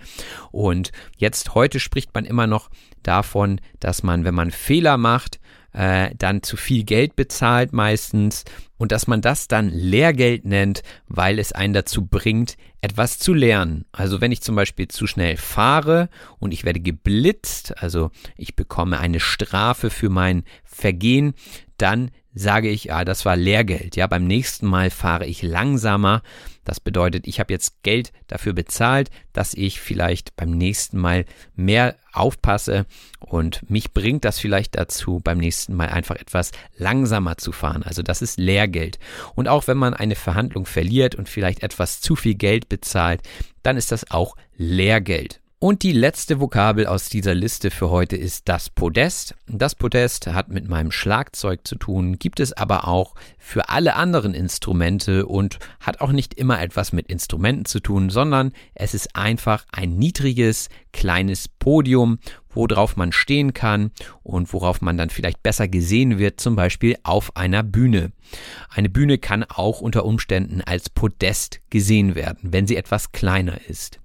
B: Und jetzt heute spricht man immer noch davon, dass man, wenn man Fehler macht, äh, dann zu viel Geld bezahlt meistens und dass man das dann Lehrgeld nennt, weil es einen dazu bringt, etwas zu lernen. Also wenn ich zum Beispiel zu schnell fahre und ich werde geblitzt, also ich bekomme eine Strafe für mein Vergehen, dann sage ich, ja, das war Lehrgeld. Ja, beim nächsten Mal fahre ich langsamer. Das bedeutet, ich habe jetzt Geld dafür bezahlt, dass ich vielleicht beim nächsten Mal mehr aufpasse und mich bringt das vielleicht dazu, beim nächsten Mal einfach etwas langsamer zu fahren. Also das ist Lehrgeld. Und auch wenn man eine Verhandlung verliert und vielleicht etwas zu viel Geld bezahlt, dann ist das auch Lehrgeld. Und die letzte Vokabel aus dieser Liste für heute ist das Podest. Das Podest hat mit meinem Schlagzeug zu tun, gibt es aber auch für alle anderen Instrumente und hat auch nicht immer etwas mit Instrumenten zu tun, sondern es ist einfach ein niedriges, kleines Podium, worauf man stehen kann und worauf man dann vielleicht besser gesehen wird, zum Beispiel auf einer Bühne. Eine Bühne kann auch unter Umständen als Podest gesehen werden, wenn sie etwas kleiner ist.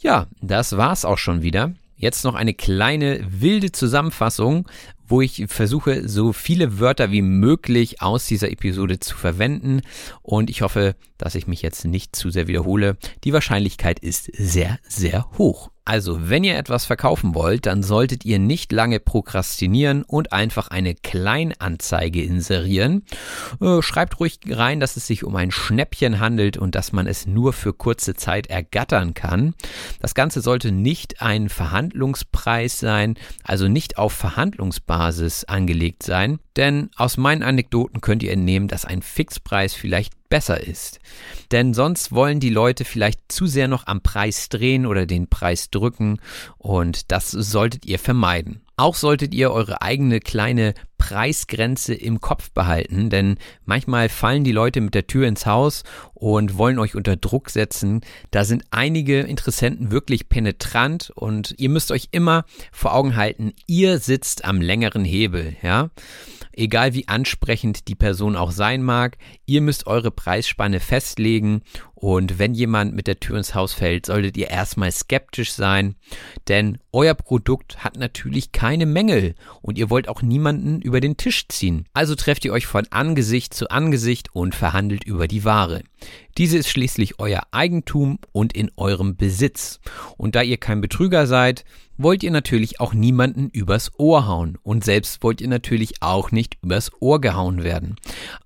B: Ja, das war's auch schon wieder. Jetzt noch eine kleine wilde Zusammenfassung, wo ich versuche, so viele Wörter wie möglich aus dieser Episode zu verwenden. Und ich hoffe, dass ich mich jetzt nicht zu sehr wiederhole. Die Wahrscheinlichkeit ist sehr, sehr hoch. Also, wenn ihr etwas verkaufen wollt, dann solltet ihr nicht lange prokrastinieren und einfach eine Kleinanzeige inserieren. Äh, schreibt ruhig rein, dass es sich um ein Schnäppchen handelt und dass man es nur für kurze Zeit ergattern kann. Das Ganze sollte nicht ein Verhandlungspreis sein, also nicht auf Verhandlungsbasis angelegt sein, denn aus meinen Anekdoten könnt ihr entnehmen, dass ein Fixpreis vielleicht besser ist. Denn sonst wollen die Leute vielleicht zu sehr noch am Preis drehen oder den Preis drücken und das solltet ihr vermeiden. Auch solltet ihr eure eigene kleine Preisgrenze im Kopf behalten, denn manchmal fallen die Leute mit der Tür ins Haus und wollen euch unter Druck setzen. Da sind einige Interessenten wirklich penetrant und ihr müsst euch immer vor Augen halten, ihr sitzt am längeren Hebel, ja? Egal wie ansprechend die Person auch sein mag, ihr müsst eure Preisspanne festlegen und wenn jemand mit der Tür ins Haus fällt, solltet ihr erstmal skeptisch sein, denn euer Produkt hat natürlich keine Mängel und ihr wollt auch niemanden über den Tisch ziehen. Also trefft ihr euch von Angesicht zu Angesicht und verhandelt über die Ware. Diese ist schließlich euer Eigentum und in eurem Besitz. Und da ihr kein Betrüger seid, wollt ihr natürlich auch niemanden übers Ohr hauen und selbst wollt ihr natürlich auch nicht übers Ohr gehauen werden.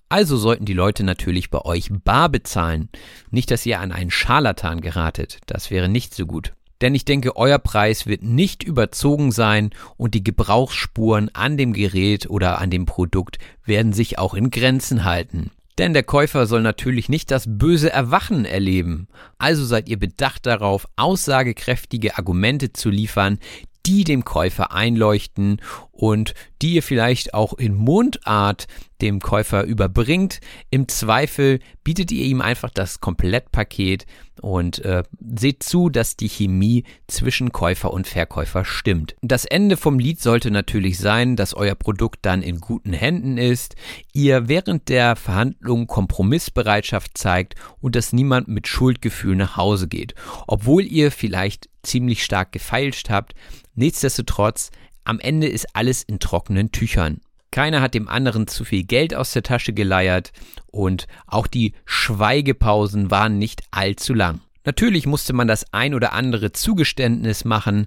B: Also sollten die Leute natürlich bei euch bar bezahlen. Nicht, dass ihr an einen Scharlatan geratet. Das wäre nicht so gut. Denn ich denke, euer Preis wird nicht überzogen sein und die Gebrauchsspuren an dem Gerät oder an dem Produkt werden sich auch in Grenzen halten. Denn der Käufer soll natürlich nicht das böse Erwachen erleben. Also seid ihr bedacht darauf, aussagekräftige Argumente zu liefern, die dem Käufer einleuchten und die ihr vielleicht auch in Mundart dem Käufer überbringt. Im Zweifel bietet ihr ihm einfach das Komplettpaket und äh, seht zu, dass die Chemie zwischen Käufer und Verkäufer stimmt. Das Ende vom Lied sollte natürlich sein, dass euer Produkt dann in guten Händen ist, ihr während der Verhandlung Kompromissbereitschaft zeigt und dass niemand mit Schuldgefühl nach Hause geht, obwohl ihr vielleicht ziemlich stark gefeilscht habt. Nichtsdestotrotz am Ende ist alles in trockenen Tüchern. Keiner hat dem anderen zu viel Geld aus der Tasche geleiert und auch die Schweigepausen waren nicht allzu lang. Natürlich musste man das ein oder andere Zugeständnis machen,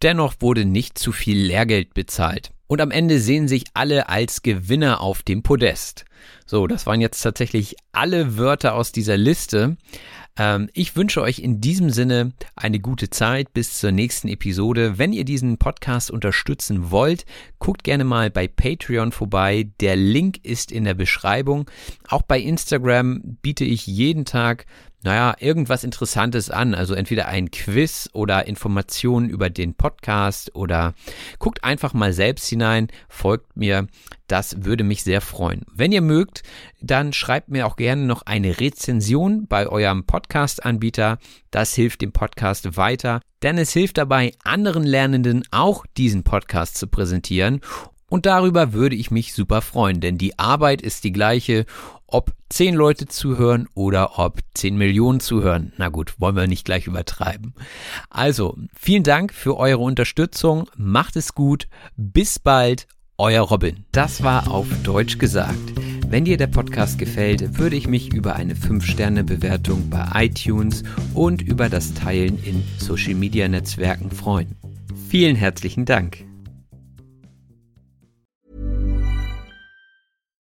B: dennoch wurde nicht zu viel Lehrgeld bezahlt. Und am Ende sehen sich alle als Gewinner auf dem Podest. So, das waren jetzt tatsächlich alle Wörter aus dieser Liste. Ähm, ich wünsche euch in diesem Sinne eine gute Zeit bis zur nächsten Episode. Wenn ihr diesen Podcast unterstützen wollt, guckt gerne mal bei Patreon vorbei. Der Link ist in der Beschreibung. Auch bei Instagram biete ich jeden Tag naja, irgendwas Interessantes an. Also entweder ein Quiz oder Informationen über den Podcast oder guckt einfach mal selbst hinein, folgt mir. Das würde mich sehr freuen. Wenn ihr mögt, dann schreibt mir auch gerne noch eine Rezension bei eurem Podcast-Anbieter. Das hilft dem Podcast weiter, denn es hilft dabei, anderen Lernenden auch diesen Podcast zu präsentieren. Und darüber würde ich mich super freuen, denn die Arbeit ist die gleiche ob zehn Leute zuhören oder ob zehn Millionen zuhören. Na gut, wollen wir nicht gleich übertreiben. Also, vielen Dank für eure Unterstützung. Macht es gut. Bis bald. Euer Robin. Das war auf Deutsch gesagt. Wenn dir der Podcast gefällt, würde ich mich über eine 5-Sterne-Bewertung bei iTunes und über das Teilen in Social-Media-Netzwerken freuen. Vielen herzlichen Dank.